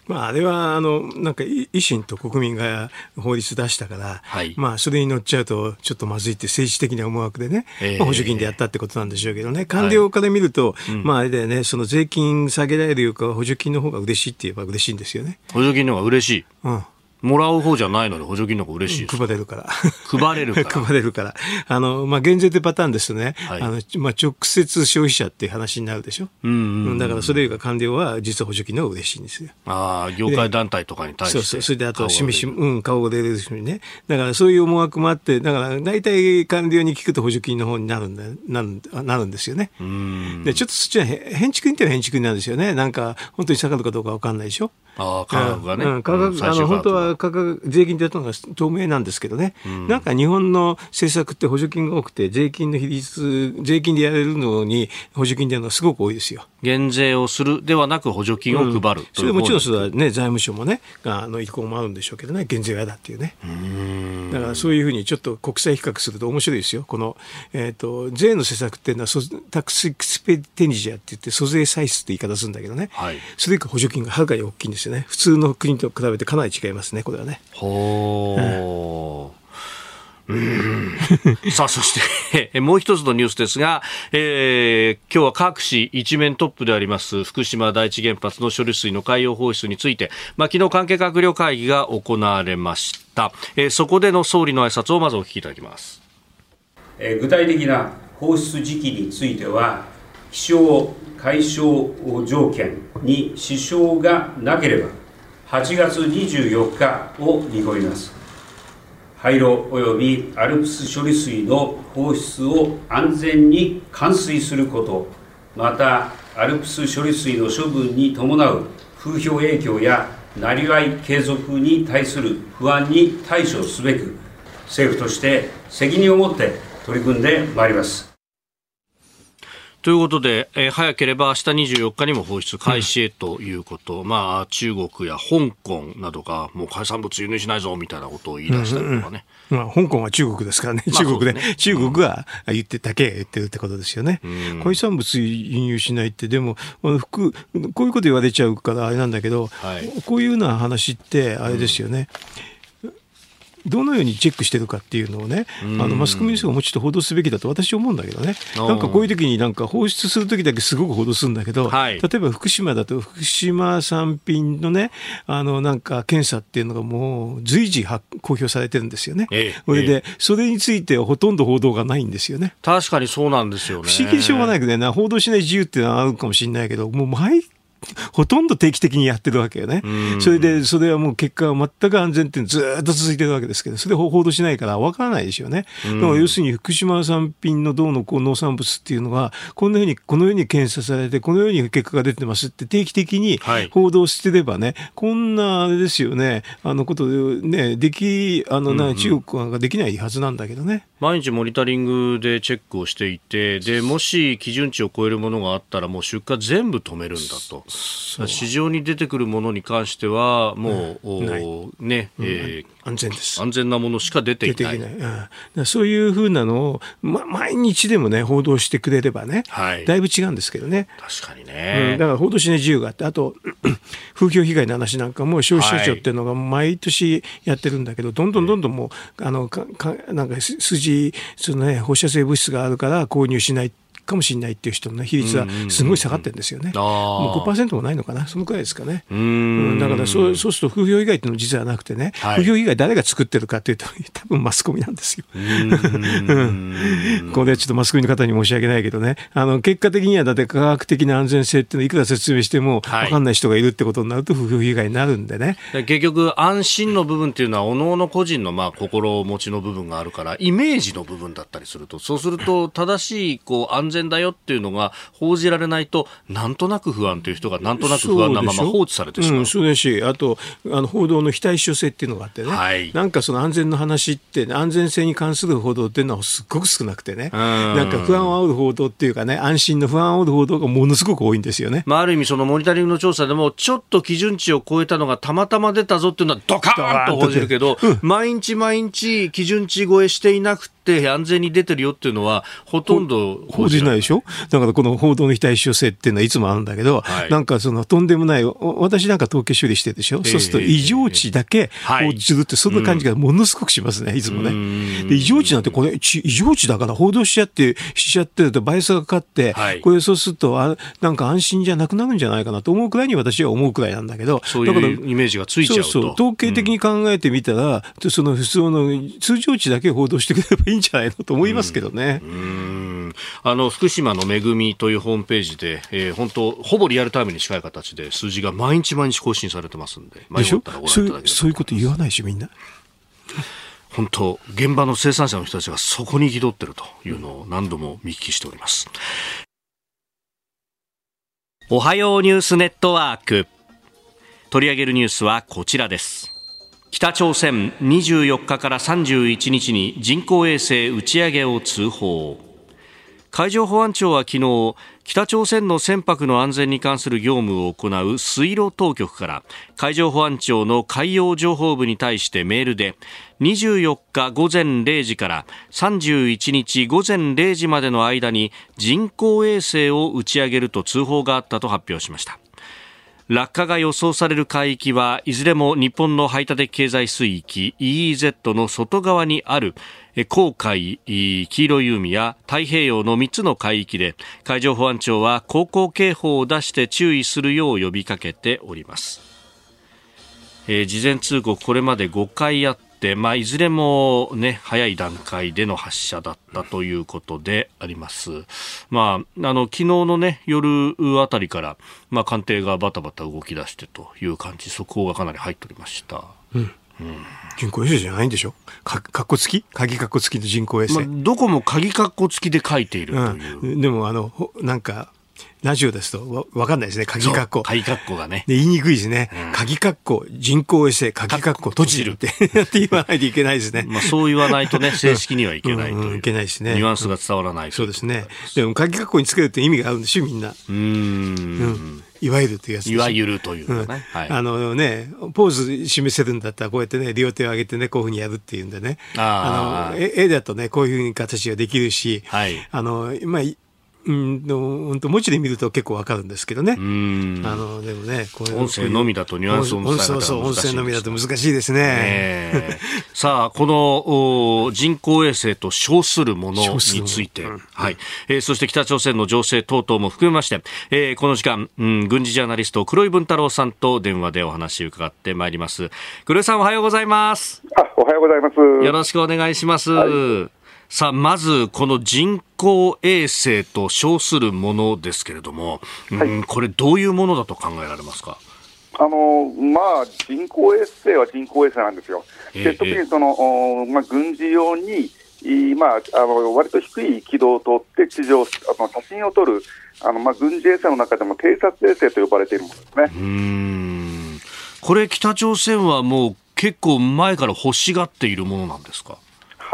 まあ、あれはあのなんか維新と国民が法律出したから、はい、まあ、それに乗っちゃうとちょっとまずいって政治的な思惑でね、えー、まあ、補助金でやったってことなんでしょうけどね、官僚から見ると、はい、まあ、あれだよね、その税金下げられるよりか補助金の方が嬉しいって言えば嬉しいんですよね。補助金の方が嬉しい。うんもらう方じゃないのに補助金の方が嬉しい配れるから。配れるから。配れるから。あの、まあ、減税ってパターンですとね、はい、あの、まあ、直接消費者っていう話になるでしょ？うん、うん、だからそれよりか官僚は実は補助金の方が嬉しいんですよ。ああ、業界団体とかに対して。そうそう。それであと、示し、うん、顔が出るしね。だからそういう思惑もあって、だから大体官僚に聞くと補助金の方になるんだ、なるなるんですよね。で、ちょっとそっちは変築にっては変築なんですよね。なんか、本当に下がるかどうかわかんないでしょ？ああ、価格がね。うん、価格、あの、本当は価格、税金ってやったのが透明なんですけどね、うん、なんか日本の政策って補助金が多くて、税金の比率、税金でやれるのに補助金でやるのはすごく多いですよ。減税をするではなく補助金を配る、うん、それもちろんそれはね、財務省もね、あの意向もあるんでしょうけどね、減税は嫌だっていうね。うだからそういうふうにちょっと国際比較すると面白いですよ。この、えっ、ー、と、税の施策っていうのは、タックスエクスペテニジアって言って、租税歳出って言い方するんだけどね、はい、それ以下補助金がはるかに大きいんですよね。普通の国と比べてかなり違いますね、これはね。ほー。うんさあ、そしてもう一つのニュースですが、えー、今日は各紙一面トップであります福島第一原発の処理水の海洋放出について、まあ、昨日関係閣僚会議が行われました、えー、そこでの総理の挨拶をまずお聞きいただきます、えー、具体的な放出時期については気象解消条件に支障がなければ8月24日を見込みます。廃炉及びアルプス処理水の放出を安全に完遂することまたアルプス処理水の処分に伴う風評影響やなりわい継続に対する不安に対処すべく政府として責任を持って取り組んでまいります。ということで、えー、早ければ明日24日にも放出開始へということ、うん、まあ、中国や香港などが、もう海産物輸入しないぞみたいなことを言い出したりとかね。うんうん、まあ、香港は中国ですからね、中国で、ね、中国が言ってだけ言ってるってことですよね。うん、海産物輸入しないって、でも、服、こういうこと言われちゃうからあれなんだけど、はい、こういうような話って、あれですよね。うんどのようにチェックしてるかっていうのをね、あのマスコミの人がもうちょっと報道すべきだと私は思うんだけどね、なんかこういう時になんか放出する時だけすごく報道するんだけど、はい、例えば福島だと福島産品のね、あのなんか検査っていうのがもう随時公表されてるんですよね。ええ、それで、それについてはほとんど報道がないんですよね。確かにそうなんですよね。不思議でしょうがないけどね、報道しない自由っていうのはあるかもしれないけど、もう毎ほとんど定期的にやってるわけよね。それで、それはもう結果は全く安全ってずっと続いてるわけですけど、それ報道しないから分からないですよね。だから要するに福島産品の銅の農産物っていうのは、こんなふうに、このように検査されて、このように結果が出てますって定期的に報道してればね、はい、こんなあれですよね、あのことね、でき、あのな、中国ができないはずなんだけどね。毎日モニタリングでチェックをしていて、で、もし基準値を超えるものがあったら、もう出荷全部止めるんだと。市場に出てくるものに関しては、もう、うん、ね、うん、えー、安全です。安全なものしか出ていない。ないうん、そういうふうなのを、ま、毎日でもね、報道してくれればね、はい、だいぶ違うんですけどね。確かにね。うん、だから報道しない自由があって、あと、風評被害の話なんかも消費者庁っていうのが毎年やってるんだけど、どんどんどんどんもう、あの、かかなんか筋、そのね、放射性物質があるから購入しないかもしれないっていう人の、ね、比率はすごい下がってるんですよね。もう5%もないのかな、そのくらいですかね。うん。だからそうそうすると、風評被害っていうのは実はなくてね、はい、風評被害誰が作ってるかっていうと、多分マスコミなんですよ。これはちょっとマスコミの方に申し訳ないけどね、あの結果的にはだって科学的な安全性っていうのいくら説明しても分かんない人がいるってことになると、風評被害になるんでね。結局、安心の部分っていうのは、おのおの個人のまあ心持ちの部分があるから、イメージの部分だったりすると、そうすると、正しいこう安全だよっていうのが報じられないと、なんとなく不安という人が、なんとなく不安なまま放置されてしまう。うそうですし、あと、あの報道の非対称性っていうのがあってね、はい、なんかその安全の話って、安全性に関する報道っていうのはすっごく少なくてね、なんか不安を煽る報道っていうかね、安心の不安を煽る報道がものすごく多いんですよね。まあ、ある意味、そのモニタリングの調査でも、ちょっと基準値を超えたのがたまたま出たぞっていうのは、ドカーンと報じるけど、うん、毎日毎日基準値超えしていなくって安全に出てるよっていうのは、ほとんど報じないでしょ？だからこの報道の非対称性っていうのはいつもあるんだけど、はい、なんかそのとんでもない、私なんか統計処理してるでしょ、えー、そうすると異常値だけ報じるって、そんな感じがものすごくしますね、いつもね。異常値なんて、これ、異常値だから報道しちゃって、しちゃってるとバイアスがかかって、はい、これそうするとあ、なんか安心じゃなくなるんじゃないかなと思うくらいに私は思うくらいなんだけど、そういうイメージがついちゃうと。そうそう。統計的に考えてみたら、うん、その普通の通常値だけ報道してくれればいいんじゃないのと思いますけどね。うん、あの福島の恵みというホームページで、えー、本当ほぼリアルタイムに近い形で数字が毎日毎日更新されてますんで、でしょ？そうそういうこと言わないしみんな。本当現場の生産者の人たちがそこに憤ってるというのを何度も見聞きしております。おはようニュースネットワーク取り上げるニュースはこちらです北朝鮮24日から31日に人工衛星打ち上げを通報。海上保安庁は昨日北朝鮮の船舶の安全に関する業務を行う水路当局から海上保安庁の海洋情報部に対してメールで24日午前0時から31日午前0時までの間に人工衛星を打ち上げると通報があったと発表しました。落下が予想される海域はいずれも日本の排他的経済水域 EEZ の外側にある黄海、黄色い海や太平洋の3つの海域で海上保安庁は航行警報を出して注意するよう呼びかけております。えー、事前通告これまで5回あっ、まあ、いずれも、ね、早い段階での発射だったということであります。まあ、あの昨日の、ね、夜あたりから、まあ、官邸がバタバタ動き出してという感じ、速報がかなり入っておりました。うん。うん、人工衛星じゃないんでしょ？かかっこ付き？鍵かっこ付きの人工衛星、まあ、どこも鍵かっこ付きで書いているという、うん、でもあのなんかラジオですとわわかんないですね。鍵括弧。鍵括弧がね。で、言いにくいですね。うん、鍵括弧、人工衛星、鍵括弧、閉じるって って言わないといけないですね。まあそう言わないとね、正式にはいけないという。うん、いけないですね。ニュアンスが伝わらないそうですね。でも鍵括弧につけるって意味があるんでしょ、みんな。うん。いわゆるというやついわゆるというね、うんはい、あのね、ポーズ示せるんだったら、こうやってね、両手を上げてね、こういうふうにやるっていうんでね。あの絵だとね、こういうふうに形ができるし、はい、あの、まあ、うんの文字で見ると結構わかるんですけどね。あのでもね、こ音声のみだとニュアンスを伝えそうそう音声のみだと難しいですね。さあこの人工衛星と称するものについて、うん、はい、えー、そして北朝鮮の情勢等々も含めまして、えー、この時間、うん、軍事ジャーナリスト黒井文太郎さんと電話でお話を伺ってまいります。黒井さんおはようございます。あ、おはようございます。よろしくお願いします。はいさあ、まず、この人工衛星と称するものですけれども、はい、うん、これ、どういうものだと考えられますか？あのまあ、人工衛星は人工衛星なんですよ。で特にその、えまあ、軍事用に、まあ、あの割と低い軌道を通って地上あの写真を撮るあの、まあ、軍事衛星の中でも偵察衛星と呼ばれているものですねうんこれ、北朝鮮はもう結構前から欲しがっているものなんですか？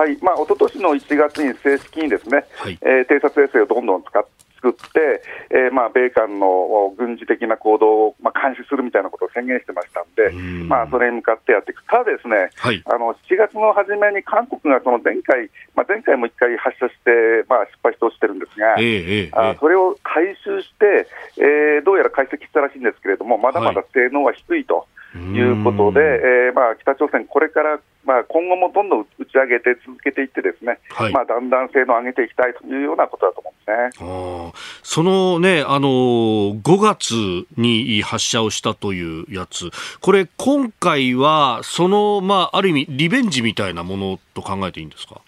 はい。まあ一昨年の1月に正式にですね、はい、えー、偵察衛星をどんどん使って、作って、えーまあ、米韓の軍事的な行動を、まあ、監視するみたいなことを宣言してましたんで、ん。まあ、それに向かってやっていく、ただですね、はい、あの7月の初めに韓国がその前回、まあ、前回も1回発射して、まあ、失敗して落ちてるんですが、えーえー、あそれを回収して、えー、どうやら解析したらしいんですけれども、まだまだ性能は低いと。はいいうことで、えーまあ、北朝鮮、これから、まあ、今後もどんどん打ち上げて続けていって、ですね、はい、まあ、だんだん性能を上げていきたいというようなことだと思うんですね。そのね、あの5月に発射をしたというやつ、これ、今回は、その、まあ、ある意味、リベンジみたいなものと考えていいんですか？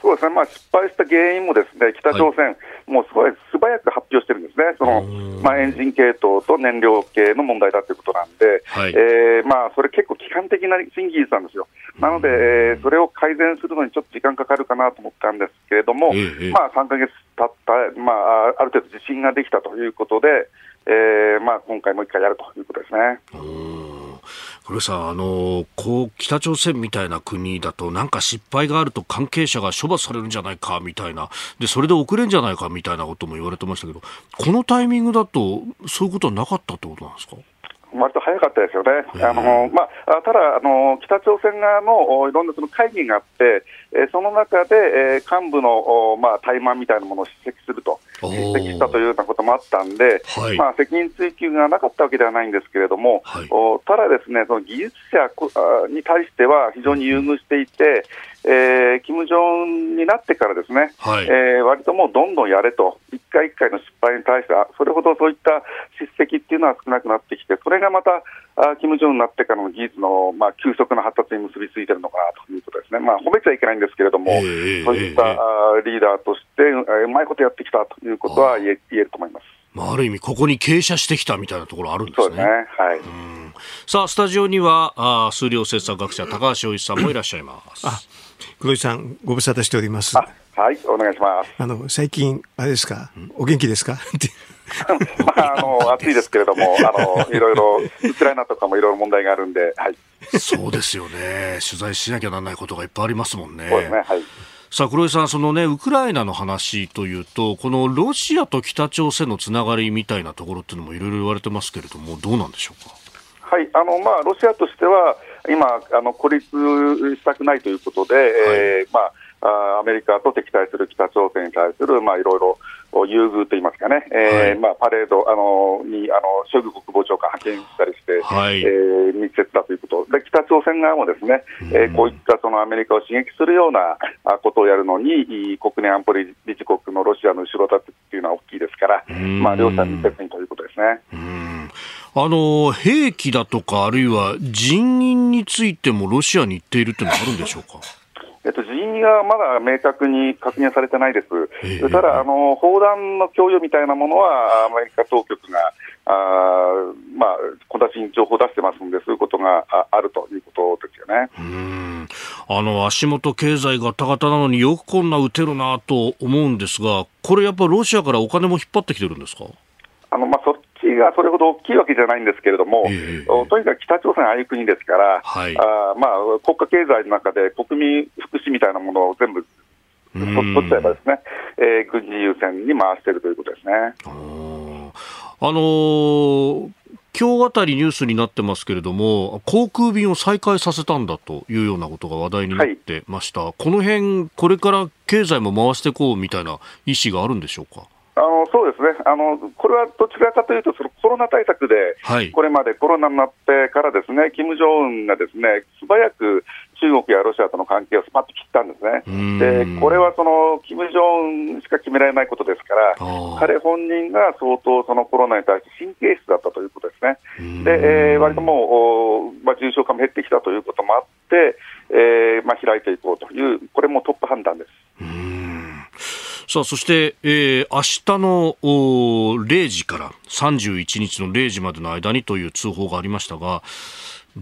そうですね、まあ、失敗した原因もですね北朝鮮、はい、もうすごい素早く発表してるんですね、そのまあ、エンジン系統と燃料系の問題だということなんで、はい、えー、まあ、それ結構基幹的な新技術なんですよ。なので、えー、それを改善するのにちょっと時間かかるかなと思ったんですけれども、ええ、まあ、3か月経った、まあ、ある程度自信ができたということで、えーまあ、今回もう一回やるということですね。これさあのこう北朝鮮みたいな国だとなんか失敗があると関係者が処罰されるんじゃないかみたいな。でそれで遅れんじゃないかみたいなことも言われてましたけどこのタイミングだとそういうことはなかったってことなんですか？割と早かったですよね、あのまあ、ただあの、北朝鮮側のいろんなその会議があって、えその中で、え幹部の、まあ、怠慢みたいなものを指摘すると、したというようなこともあったんで、はい、まあ、責任追及がなかったわけではないんですけれども、はい、ただ、ですねその技術者に対しては非常に優遇していて、えー、金正恩になってからですね、はい、えー、割ともうどんどんやれと、一回一回の失敗に対しては、それほどそういった叱責っていうのは少なくなってきて、それがまた、あ金正恩になってからの技術の、まあ、急速な発達に結びついているのかなということですね、まあ、褒めちゃいけないんですけれども、えー、そういった、えー、リーダーとして、うまいことやってきたということは言え言えると思います。まあ、ある意味、ここに傾斜してきたみたいなところあるんですね。そうですね。はい、さあ、スタジオには、あ数量政策学者、高橋洋一さんもいらっしゃいます。あ黒井さん、ご無沙汰しております。はい、お願いします。あの、最近、あれですか、お元気ですか？まあ、あの、暑いですけれども、あの、いろいろ、ウクライナとかもいろいろ問題があるんで、はい。そうですよね。取材しなきゃならないことがいっぱいありますもんね。そうですね、はい。さあ黒井さん、そのね、ウクライナの話というと、このロシアと北朝鮮のつながりみたいなところっていうのもいろいろ言われてますけれども、どうなんでしょうか？はい、あのまあ、ロシアとしては、今、あの孤立したくないということで、はい、えー、まあ、アメリカと敵対する北朝鮮に対する、まあ、いろいろ優遇といいますかね、えー、はい、まあ、パレードあのにあのショイグ国防長官派遣したりして、はい、えー、密接だということ。で、北朝鮮側もですね、うん、えー、こういったそのアメリカを刺激するようなことをやるのに、国連安保理事国のロシアの後ろ盾っていうのは大きいですから、まあ、両者密接にということですね。うんあの兵器だとか、あるいは人員についてもロシアに行っているというのはあるんでしょうか？えっと、人員がまだ明確に確認されてないです、えー、ただあの、砲弾の供与みたいなものは、アメリカ当局が、あまあ、小出しに情報を出してますんで、そういうことがあるということですよね。うん。あの足元経済がたがたなのによくこんな撃てるなと思うんですが、これやっぱりロシアからお金も引っ張ってきてるんですか？あの、まあ、そがそれほど大きいわけじゃないんですけれども、えー、とにかく北朝鮮ああいう国ですから、はい、あまあ、国家経済の中で国民福祉みたいなものを全部取っちゃえばですね、えー、軍事優先に回しているということですね。あのー今日あたりニュースになってますけれども、航空便を再開させたんだというようなことが話題になってました、はい、この辺、これから経済も回していこうみたいな意思があるんでしょうか？あのそうですねあの、これはどちらかというと、そのコロナ対策で、はい、これまでコロナになってからですね、金正恩がですね素早く中国やロシアとの関係をスパッと切ったんですね、でこれはその金正恩しか決められないことですから、彼本人が相当そのコロナに対して神経質だったということですね、でえー、割ともう、まあ、重症化も減ってきたということもあって、えーまあ、開いていこうという、これもトップ判断です。さあ、そして、えー、明日の0時から31日の0時までの間にという通報がありましたが、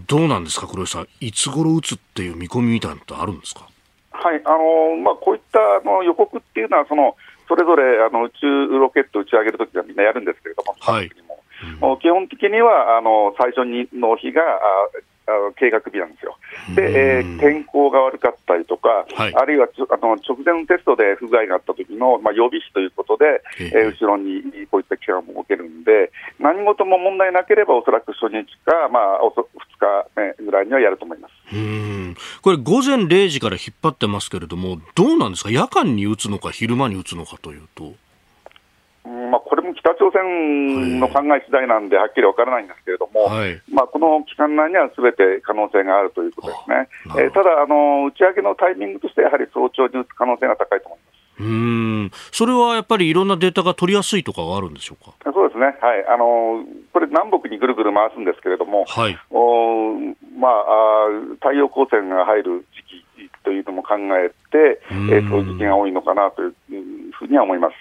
どうなんですか、黒井さん、いつ頃撃つっていう見込みみたいなのってあるんですか？はいあのまあ、こういったあの予告っていうのはその、それぞれあの宇宙ロケット打ち上げるときはみんなやるんですけれども、はい、うん、基本的にはあの最初にの日が計画日なんですよ。で、えー、天候が悪かったりとか、はい、あるいはあの直前のテストで不具合があった時の、まあ、予備費ということで、えー、後ろにこういった期間も設けるんで、何事も問題なければ、おそらく初日か、まあ、2日ぐらいにはやると思います。うん。これ、午前0時から引っ張ってますけれども、どうなんですか、夜間に打つのか、昼間に打つのかというと。うんまあ、これも北朝鮮の考え次第なんで、はっきり分からないんですけれども、はい、まあ、この期間内にはすべて可能性があるということですね。えー、ただあの、打ち上げのタイミングとして、やはり早朝に打つ可能性が高いと思います。うん。それはやっぱりいろんなデータが取りやすいとかがあるんでしょうか？そうですね、はい。あのこれ、南北にぐるぐる回すんですけれども、はい。おまあ、太陽光線が入る時期というのも考えて、えー、そういう時期が多いのかなというふうには思います。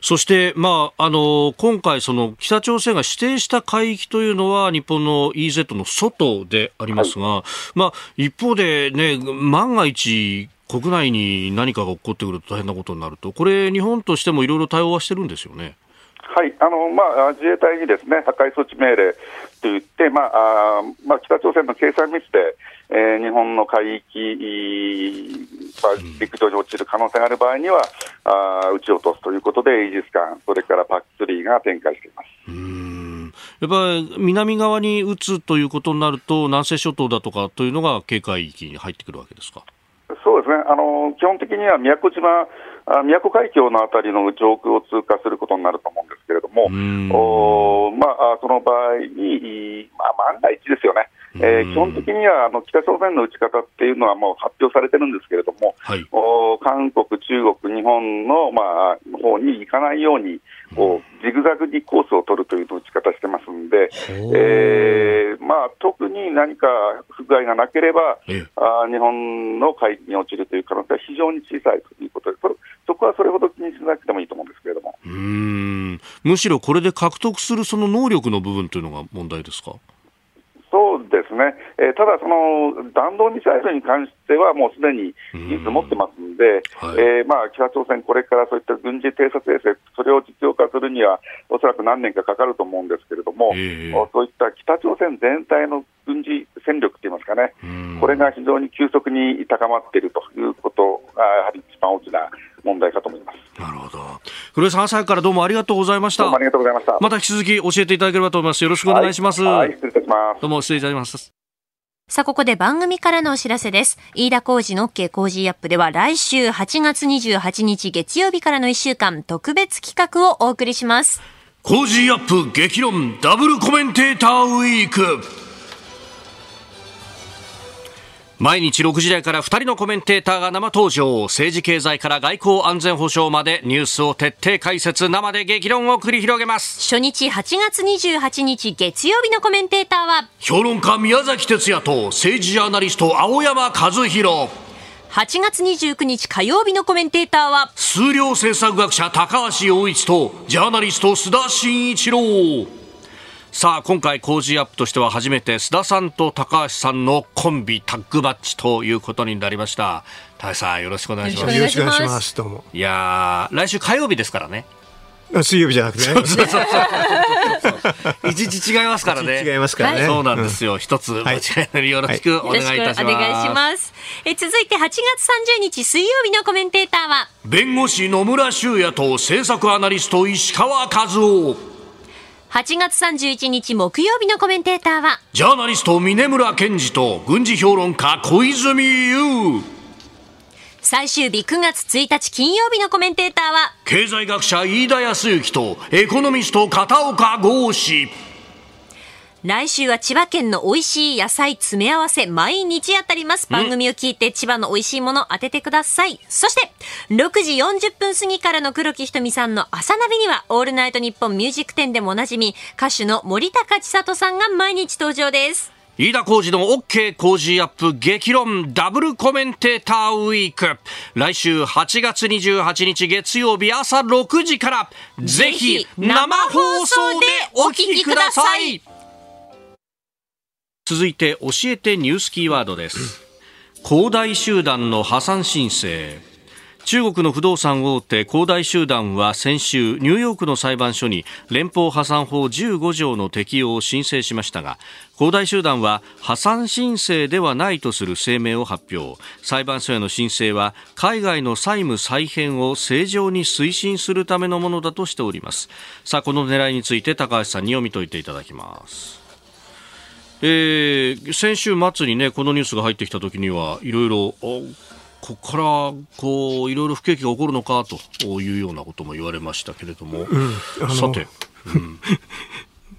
そして、まあ、あの今回、その北朝鮮が指定した海域というのは日本の EZ の外でありますが、はい、まあ、一方で、ね、万が一、国内に何かが起こってくると大変なことになると、これ、日本としてもいろいろ対応はしてるんですよね。はいあのまあ、自衛隊にですね破壊措置命令といって、まああまあ、北朝鮮の計算ミスで、えー、日本の海域、まあ、陸上に落ちる可能性がある場合には、あ撃ち落とすということで、イージス艦、それからパック3が展開しています。うんやっぱり南側に撃つということになると、南西諸島だとかというのが警戒域に入ってくるわけですか？そうですね、あの基本的には宮古島、宮古海峡のあたりの上空を通過することになると思うんですけれども、おまあ、その場合に、まあ、万が一ですよね。えー、基本的にはあの北朝鮮の撃ち方っていうのはもう発表されてるんですけれども、はい、お韓国、中国、日本の、まあ、方に行かないようにこう、ジグザグにコースを取るという撃ち方してますんで、えーまあ、特に何か不具合がなければ、あ日本の海域に落ちるという可能性は非常に小さいということで、そそこはそれほど気にしなくてもいいと思うんですけれども。うん。むしろこれで獲得するその能力の部分というのが問題ですか？そうですね、えー、ただ、その弾道ミサイルに関しては、もうすでに技術持ってますんで、はい、えー、まあ、北朝鮮、これからそういった軍事偵察衛星、それを実用化するには、おそらく何年かかかると思うんですけれども、えー、そういった北朝鮮全体の軍事戦力って言いますかね、これが非常に急速に高まっているということが、やはり一番大きな問題かと思います。なるほど。黒井さん、朝からどうもありがとうございました。どうもありがとうございました。また引き続き教えていただければと思います。よろしくお願いします。はい、はい、失礼いたします。どうも失礼いたします。さあ、ここで番組からのお知らせです。飯田工事の OK 工事アップでは来週8月28日月曜日からの1週間特別企画をお送りします。工事アップ激論ダブルコメンテーターウィーク。毎日6時台から2人のコメンテーターが生登場。政治経済から外交安全保障までニュースを徹底解説生で激論を繰り広げます。初日8月28日月曜日のコメンテーターは評論家宮崎哲也と政治ジャーナリスト青山和弘。8月29日火曜日のコメンテーターは数量政策学者高橋洋一とジャーナリスト須田慎一郎さあ今回工事アップとしては初めて須田さんと高橋さんのコンビタッグバッチということになりました高橋さんよろしくお願いしますよろしくお願いしますどうもいや来週火曜日ですからね水曜日じゃなくてね。一日違いますからね。違いますからね。そうなんですよ。一つ間違いないよろしくお願いいたします。お願いします。え続いて8月30日水曜日のコメンテーターは弁護士野村修也と政策アナリスト石川和夫。8月31日木曜日のコメンテーターはジャーナリスト峰村健二と軍事評論家小泉悠。最終日9月1日金曜日のコメンテーターは経済学者飯田康之とエコノミスト片岡剛志来週は千葉県の美味しい野菜詰め合わせ毎日当たります。番組を聞いて千葉の美味しいもの当ててください。そして、6時40分過ぎからの黒木ひとみさんの朝ナビには、オールナイトニッポンミュージック店でもおなじみ、歌手の森高千里さんが毎日登場です。飯田浩二の OK 工事アップ激論ダブルコメンテーターウィーク。来週8月28日月曜日朝6時から、ぜひ生放送でお聞きください。続いて教えてニュースキーワードです。恒大集団の破産申請。中国の不動産大手恒大集団は先週ニューヨークの裁判所に連邦破産法15条の適用を申請しましたが恒大集団は破産申請ではないとする声明を発表。裁判所への申請は海外の債務再編を正常に推進するためのものだとしております。さあこの狙いについて高橋さんに読み解いていただきます。えー、先週末にねこのニュースが入ってきた時にはいろいろここからこういろいろ不景気が起こるのかというようなことも言われましたけれども、うん、さて、うん、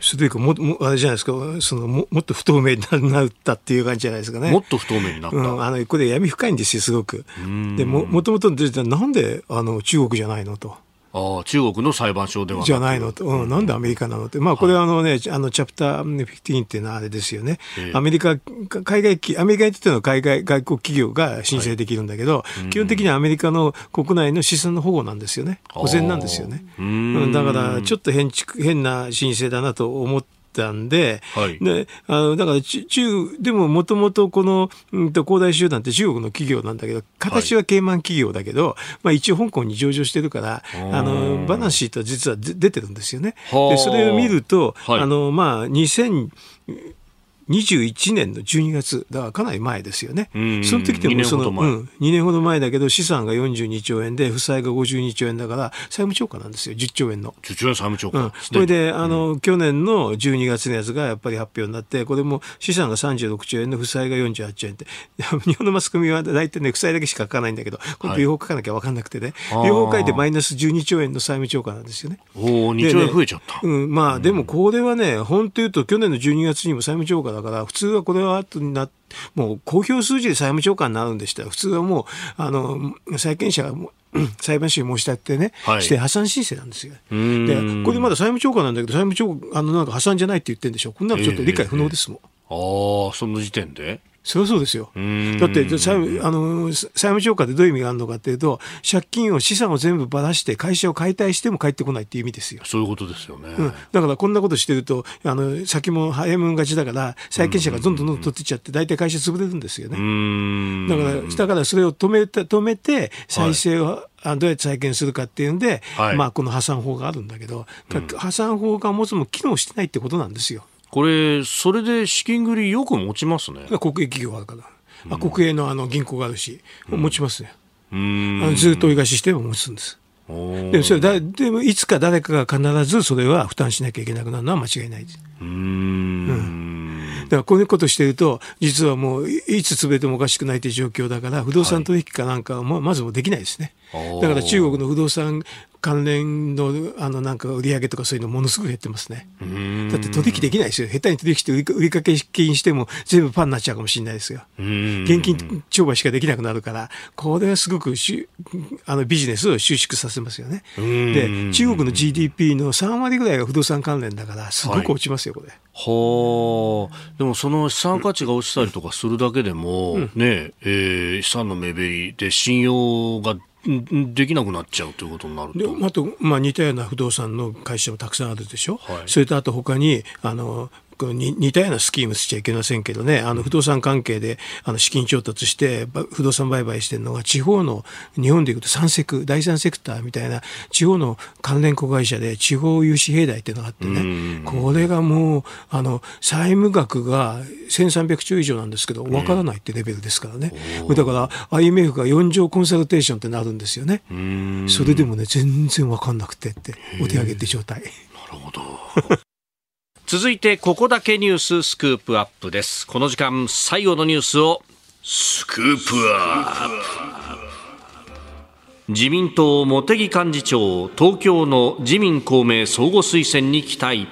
それというかももあれじゃないですかそのももっと不透明になったっていう感じじゃないですかね。もっと不透明になった、うん、あのこれ闇深いんですよすごく。でももともとなんであの中国じゃないのと。あ中国の裁判所ではじゃないのと、うん、なんでアメリカなのって、まあ、これはあのね、はい、あのチャプター15っていうのはあれですよね、えー、アメリカ、海外、アメリカにとっての海外外国企業が申請できるんだけど、はい、基本的にはアメリカの国内の資産の保護なんですよね、保全なんですよね。うん、だから、ちょっと変変な申請だなと思って、たんで、はい、であのだから中、でももともとこの、うんと、恒大集団って中国の企業なんだけど、形はケイマン企業だけど、はい、まあ、一応香港に上場してるから、あのバランスシートは実は出てるんですよね。でそれを見ると、はい、あのまあ、2000 21年の12月、だからかなり前ですよね。その時でもその、うん、2年ほど前だけど、資産が42兆円で、負債が52兆円だから、債務超過なんですよ、10兆円の。10兆円債務超過、うん、これで、あの、うん、去年の12月のやつがやっぱり発表になって、これも資産が36兆円の負債が48兆円って、日本のマスコミは大体ね、負債だけしか書かないんだけど、これ両方書かなきゃ分かんなくてね、はい、両方書いてマイナス12兆円の債務超過なんですよね。おお、2兆円増えちゃった。ね、うん、まあ、でもこれはね、本当言うと、去年の12月にも債務超過だから、普通はこれは後になって、もう公表数字で債務超過になるんでしたら、普通はもう、あの、債権者がもう、裁判所に申し立ててね、はい、して破産申請なんですよ。で、これまだ債務超過なんだけど、債務超過、あの、なんか破産じゃないって言ってるんでしょ。こんなのちょっと理解不能ですもん。えーえー、ああ、その時点で？そりゃそうですよ。だって債あの債務超過でどういう意味があるのかっていうと借金を資産を全部ばらして会社を解体しても返ってこないっていう意味ですよ。そういうことですよね。うん、だからこんなことしてるとあの先も早めがちだから債権者がどんどんどんどん取っていっちゃって大体会社潰れるんですよね。だからだからそれを止めて止めて再生を、はいあどうやって再建するかっていうんで、はい、まあ、この破産法があるんだけど、うん、破産法がもそも機能してないってことなんですよ。これ、それで資金繰りよく持ちますね。国営企業あるから。うん、国営のあの銀行があるし、持ちますね。うん、ずっと追い貸ししても持つんです。でもそれだでもいつか誰かが必ずそれは負担しなきゃいけなくなるのは間違いないです。うん、だからこういうことしてると実はもういつ潰れてもおかしくないという状況だから不動産取引かなんかはまずもできないですね。だから中国の不動産関連のあのなんか売り上げとかそういうのものすごく減ってますね。だって取引できないですよ。下手に取引して売り掛け金しても全部パンになっちゃうかもしれないですよ。現金商売しかできなくなるから、これはすごくしあのビジネスを収縮させますよね。で、中国の GDP の3割ぐらいが不動産関連だから、すごく落ちますよ、これ。はあ、でもその資産価値が落ちたりとかするだけでも、うん、ねえー、資産の目減りで信用ができなくなっちゃうということになると。あと、まあ、似たような不動産の会社もたくさんあるでしょ、はい、それとあと他にあの似たようなスキームしちゃいけませんけどね、あの不動産関係であの資金調達して、不動産売買してるのが、地方の、日本でいうと三セク、第三セクターみたいな、地方の関連子会社で地方融資平台っていうのがあってね、これがもう、あの、債務額が1300兆以上なんですけど、わからないってレベルですからね。だから、IMF が4条コンサルテーションってなるんですよね。それでもね、全然わかんなくてって、お手上げって状態。なるほど。続いてここだけニューススクープアップです。この時間最後のニュースをスクープアップ。自民党茂木幹事長東京の自民公明相互推薦に期待。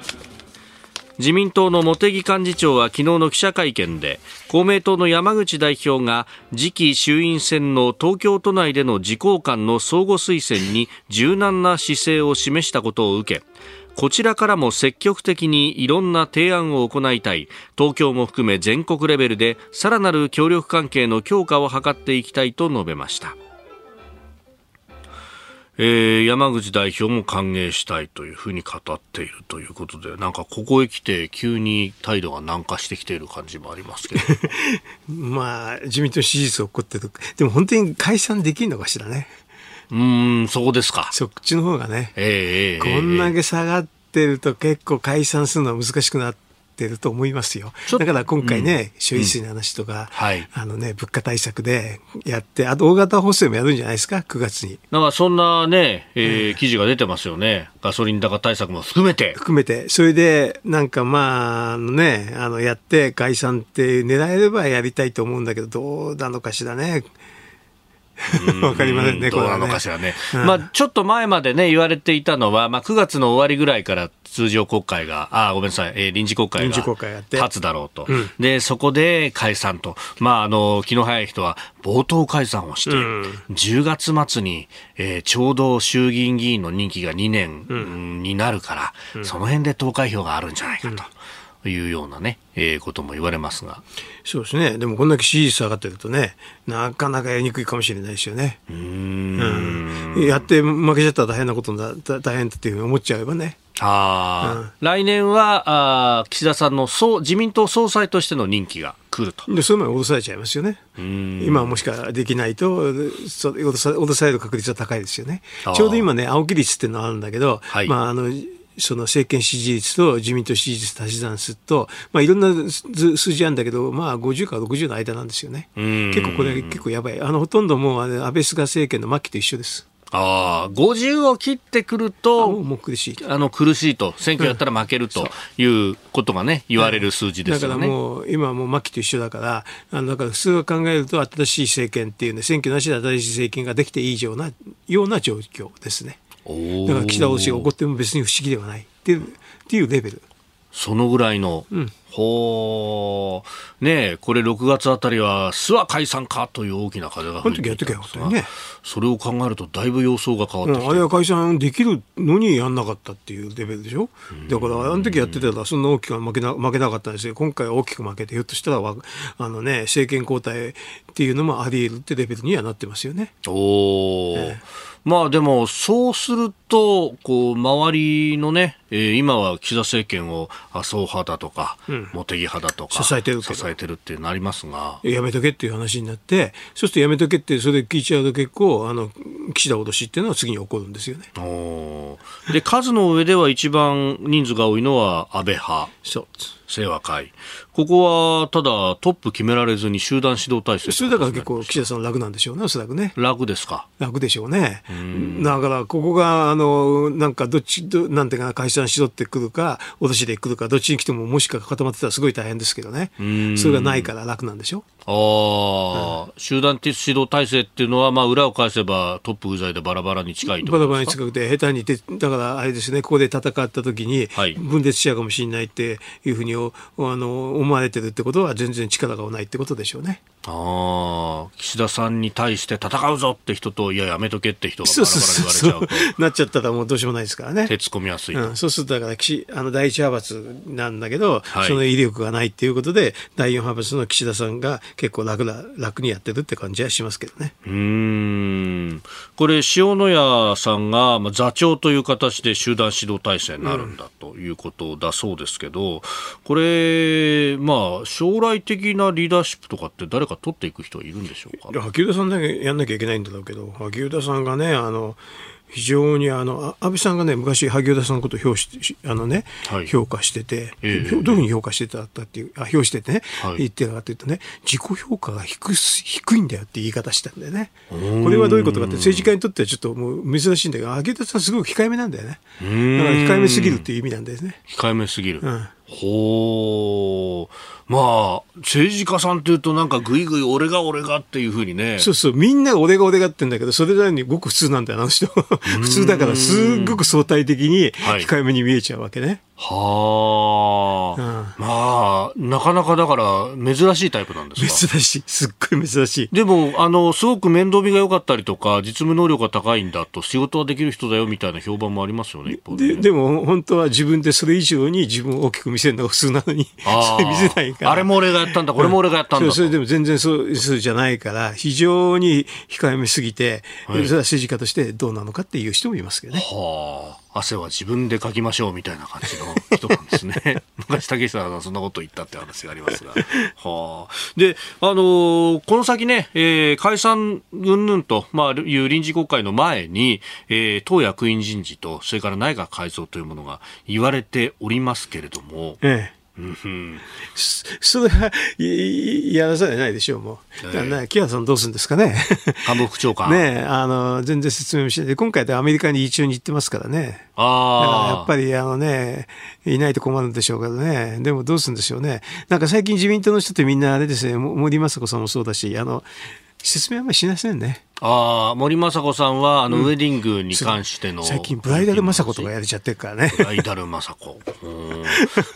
自民党の茂木幹事長は昨日の記者会見で公明党の山口代表が次期衆院選の東京都内での自公間の相互推薦に柔軟な姿勢を示したことを受けこちらからも積極的にいろんな提案を行いたい東京も含め全国レベルでさらなる協力関係の強化を図っていきたいと述べました。えー、山口代表も歓迎したいというふうに語っているということで、なんかここへ来て急に態度が軟化してきている感じもありますけど。まあ、自民党支持率を起こってる。でも本当に解散できるのかしらね。うん、そうですか。そっちの方がね。ええー、こんだけ下がってると結構解散するのは難しくなってると思いますよ。だから今回ね、処理水の話とか、うんはい、あのね、物価対策でやって、あと大型補正もやるんじゃないですか、9月に。なんかそんなね、えー、記事が出てますよね。ガソリン高対策も含めて。含めて。それで、なんかまあ、あのね、あの、やって解散って狙えればやりたいと思うんだけど、どうなのかしらね。わかりませんね、どうなのかしらね。ねまあ、ちょっと前までね、言われていたのは、まあ、9月の終わりぐらいから通常国会が、あ、ごめんなさい、えー、臨時国会が立つだろうと。うん、で、そこで解散と。まあ、あの、気の早い人は、冒頭解散をして、うん、10月末に、えー、ちょうど衆議院議員の任期が2年、になるから、うん、その辺で投開票があるんじゃないかと。いうようなね、えー、ことも言われますが。そうですね。でもこんだけ支持率下がってるとね、なかなかやりにくいかもしれないですよね。うん,、うん。やって負けちゃったら大変なことだ、大変っていうふうに思っちゃえばね。ああ、うん、来年はあ岸田さんの総自民党総裁としての任期が来ると。で、そういう前に脅されちゃいますよね。今もしかできないと、そ脅さ脅される確率は高いですよね。ちょうど今ね、青木率っていうのがあるんだけど、はい、まあ、あの、その政権支持率と自民党支持率足し算すると、まあ、いろんな数字あるんだけど、まあ、50から60の間なんですよね。結構これ結構やばい。あの、ほとんどもう安倍菅政権の末期と一緒です。ああ、50を切ってくると、もう苦しい。あの、苦しいと。選挙やったら負けるということがね、言われる数字ですよね。だからもう、今もう末期と一緒だから、あの、だから普通は考えると新しい政権っていうね、選挙なしで新しい政権ができていいような、ような状況ですね。だから岸田氏が起こっても別に不思議ではないっていう、っていうレベル。そのぐらいの、うん、ほう、ねえ、これ6月あたりは、諏訪解散かという大きな風が吹いていたんでね、それを考えると、だいぶ様相が変わってきて、うん、あれは解散できるのにやんなかったっていうレベルでしょ、だから、あの時やってたら、そんな大きく負けな負けなかったんですけど、今回は大きく負けて、ひょっとしたら、あのね、政権交代っていうのもあり得るってレベルにはなってますよね。おー、えーまあでも、そうすると、こう、周りのね、えー、今は岸田政権を麻生派だとか、うん、茂木派だとか、支えてる支えてるってなりますが。やめとけっていう話になって、そうするとやめとけって、それ聞いちゃうと結構、あの、岸田脅しっていうのは次に起こるんですよね。おで、数の上では一番人数が多いのは安倍派。そう。清和会。ここは、ただ、トップ決められずに集団指導体制、それだから結構、岸田さん楽なんでしょうね、おそらくね。楽ですか？楽でしょうね。うだから、ここが、あの、なんか、どっち、どなんていうかな、解散しろってくるか、脅しでくるか、どっちに来ても、もしか固まってたらすごい大変ですけどね。それがないから楽なんでしょ？ああ、うん、集団指導体制っていうのは、まあ、裏を返せばトップ不在でバラバラに近いバラバラに近くて、下手にて、だからあれですね、ここで戦った時に、分裂しちゃうかもしれないっていうふうにあの思われてるってことは、全然力がないってことでしょうね。ああ、岸田さんに対して戦うぞって人と、いや、やめとけって人がバラバラ言われちゃうと。なっちゃったらもうどうしようもないですからね。手突っ込みやすい、うん、そうすると、だからあの第一派閥なんだけど、はい、その威力がないっていうことで、第四派閥の岸田さんが結構楽な、楽にやってるって感じはしますけどね。うん。これ、塩谷さんが、まあ、座長という形で集団指導体制になるんだということだそうですけど、うん、これ、まあ、将来的なリーダーシップとかって誰か取っていく人はいるんでしょうか？萩生田さんだけやんなきゃいけないんだろうけど萩生田さんがねあの非常にあの安倍さんがね昔萩生田さんのことを評しあのね、はい、評価してて、えー、どういうふうに評価してたっていうあ評しててね、はい、言ってたかというとね自己評価が低低いんだよって言い方したんだよね。これはどういうことかって政治家にとってはちょっともう珍しいんだけど萩生田さんすごく控えめなんだよね。だから控えめすぎるっていう意味なんですね。控えめすぎる、うん、ほうまあ、政治家さんっていうと、なんかぐいぐい俺が俺がっていうふうにね。そうそう、みんな俺が俺がってんだけど、それなりにごく普通なんだよ、あの人。普通だから、すごく相対的に控えめに見えちゃうわけね。はあ、うん、まあ、なかなかだから珍しいタイプなんですか？珍しい。すっごい珍しい。でも、あの、すごく面倒見が良かったりとか、実務能力が高いんだと、仕事はできる人だよみたいな評判もありますよね、一方で、ね、でも、本当は自分でそれ以上に自分を大きく見せるのが普通なのに、それ 見せないから。あれも俺がやったんだ、これも俺がやったんだ、うん、それでも全然そうじゃないから、非常に控えめすぎて、はい、それは政治家としてどうなのかっていう人もいますけどね。はあ。汗は自分でかきましょうみたいな感じの人なんですね。昔、竹下さんはそんなこと言ったって話がありますが。はあ、で、あのー、この先ね、えー、解散云々と、まあ、いう臨時国会の前に、えー、党役員人事と、それから内閣改造というものが言われておりますけれども、ええうん、それはやらざるを得ないでしょう、もう。えー、木原さんどうするんですかね。官房副長官。ねあの、全然説明もしないで、今回でアメリカに一応に行ってますからね。ああ。やっぱりあのね、いないと困るんでしょうけどね。でもどうするんでしょうね。なんか最近自民党の人ってみんなあれですね、森雅子さんもそうだし、あの、説明あんまりしませんね。ああ、森雅子さんは、あの、ウェディングに関しての、最近、ブライダル雅子とかやれちゃってるからね。ブライダル雅子。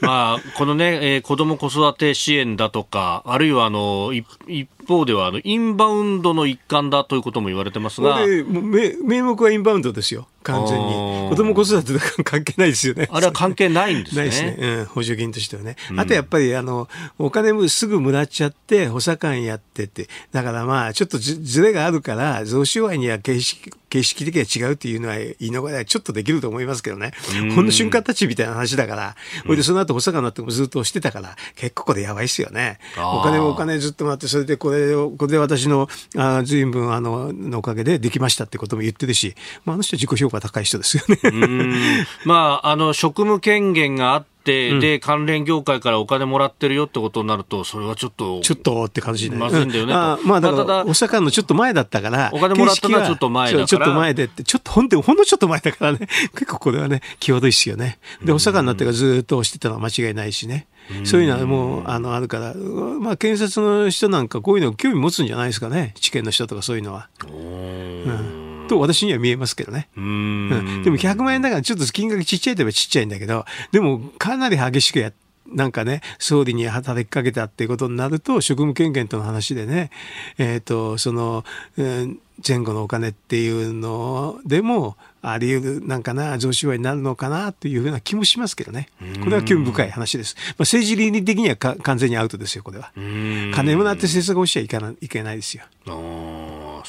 まあ、このね、えー、子供子育て支援だとか、あるいは、あの、一方では、あの、インバウンドの一環だということも言われてますが。名目はインバウンドですよ。完全に。子供子育てとか関係ないですよね。あれは関係ないんですね。ないですね。うん、補助金としてはね。あとやっぱり、あの、お金もすぐもらっちゃって、補佐官やってて、だからまあ、ちょっとずれがあるから、贈収賄には形式、形式的には違うっていうのは言い逃れちょっとできると思いますけどね。ほんの瞬間たちみたいな話だから、ほいでその後補佐官になってもずっとしてたから、結構これやばいっすよね。お金もお金ずっともらって、それでこれを、これで私の、あ随分あの、のおかげでできましたってことも言ってるし、まあ、あの人自己評価高い人ですよね。まあ、あの、職務権限があって、で、関連業界からお金もらってるよってことになると、それはちょっと。ちょっとって感じで。まずいんだよね。あまあ、だから、お坂のちょっと前だったから、お金もらったのはちょっと前だから。ちょっと前でって、ちょっとほんで、ほんのちょっと前だからね、結構これはね、際どいっすよね。で、お坂になってからずっとしてたのは間違いないしね。そういうのはもう、あの、あるから、まあ、検察の人なんかこういうの興味持つんじゃないですかね。地検の人とかそういうのは。うんと私には見えますけどね。うん、でも100万円だからちょっと金額ちっちゃいといえばちっちゃいんだけど、でもかなり激しくやって、なんかね、総理に働きかけたっていうことになると、職務権限との話でね、えっ、ー、と、その、えー、前後のお金っていうのでも、あり得る、なんかな、贈収賄になるのかなというふうな気もしますけどね。これは興味深い話です。まあ、政治倫理的には完全にアウトですよ、これは。金もらって政策をしちゃいけないいけないですよ。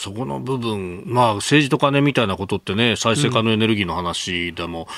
そこの部分、まあ、政治と金みたいなことってね、再生可能エネルギーの話でも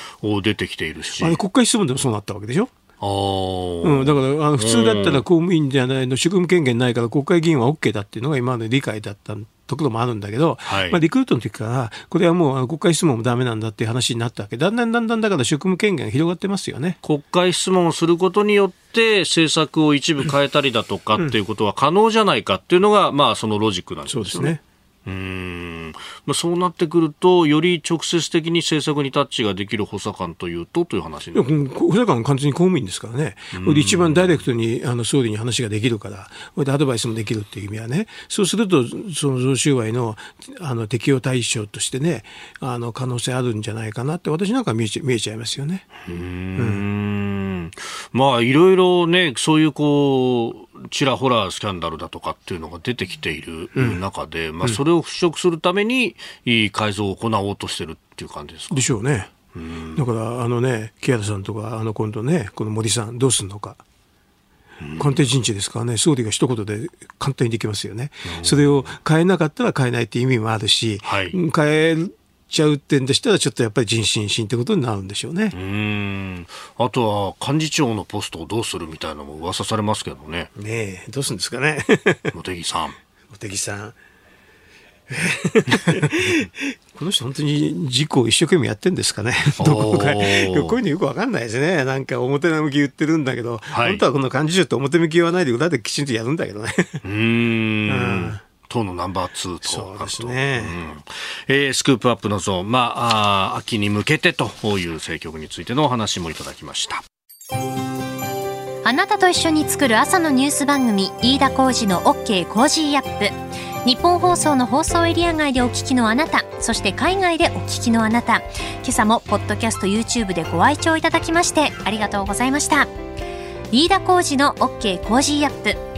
出てきているし。うん、あれ国会質問でもそうなったわけでしょ？うん、だからあの普通だったら公務員じゃないの、職務権限ないから国会議員は OK だっていうのが今まで理解だったところもあるんだけど、はい、まあ、リクルートの時からこれはもう国会質問もだめなんだっていう話になったわけ。だんだんだんだんだから職務権限が広がってますよね。国会質問をすることによって政策を一部変えたりだとかっていうことは可能じゃないかっていうのが、まあ、そのロジックなんですね。そうですねうん。まあ、そうなってくると、より直接的に政策にタッチができる補佐官というとという話に補佐官は完全に公務員ですからね、一番ダイレクトにあの総理に話ができるから、でアドバイスもできるっていう意味はね、そうすると、その贈収賄のあの適用対象としてね、あの可能性あるんじゃないかなって、私なんか見えち見えちゃいますよね。うんうん。まあ、いろいろね、そういうこう、ちらほらスキャンダルだとかっていうのが出てきている中で、うん、まあ、それを払拭するためにいい改造を行おうとしてるっていう感じですか？でしょうね。うん、だからあのね木原さんとかあの今度ねこの森さんどうするのか。官邸人事ですからね、総理が一言で簡単にできますよね。それを変えなかったら変えないっていう意味もあるし、はい、変えちゃう点でしたら、ちょっとやっぱり人心心ってことになるんでしょうね。うんあとは幹事長のポストをどうするみたいなのも噂されますけどね。ねえ、どうするんですかね。茂木さん。茂木さん。この人本当に事故を一生懸命やってんですかね。どこか。こういうのよくわかんないですね。なんか表向き言ってるんだけど、はい、本当はこの幹事長って表向き言わないで裏できちんとやるんだけどね。うん うん党のナンバー2とそうですね、うん、えー、スクープアップのゾーン、まあ、あ秋に向けてという政局についてのお話もいただきました。あなたと一緒に作る朝のニュース番組飯田浩司の OK コージーアップ。日本放送の放送エリア外でお聞きのあなたそして海外でお聞きのあなた。今朝もポッドキャスト YouTube でご愛聴いただきましてありがとうございました。飯田浩司の OK コージーアップ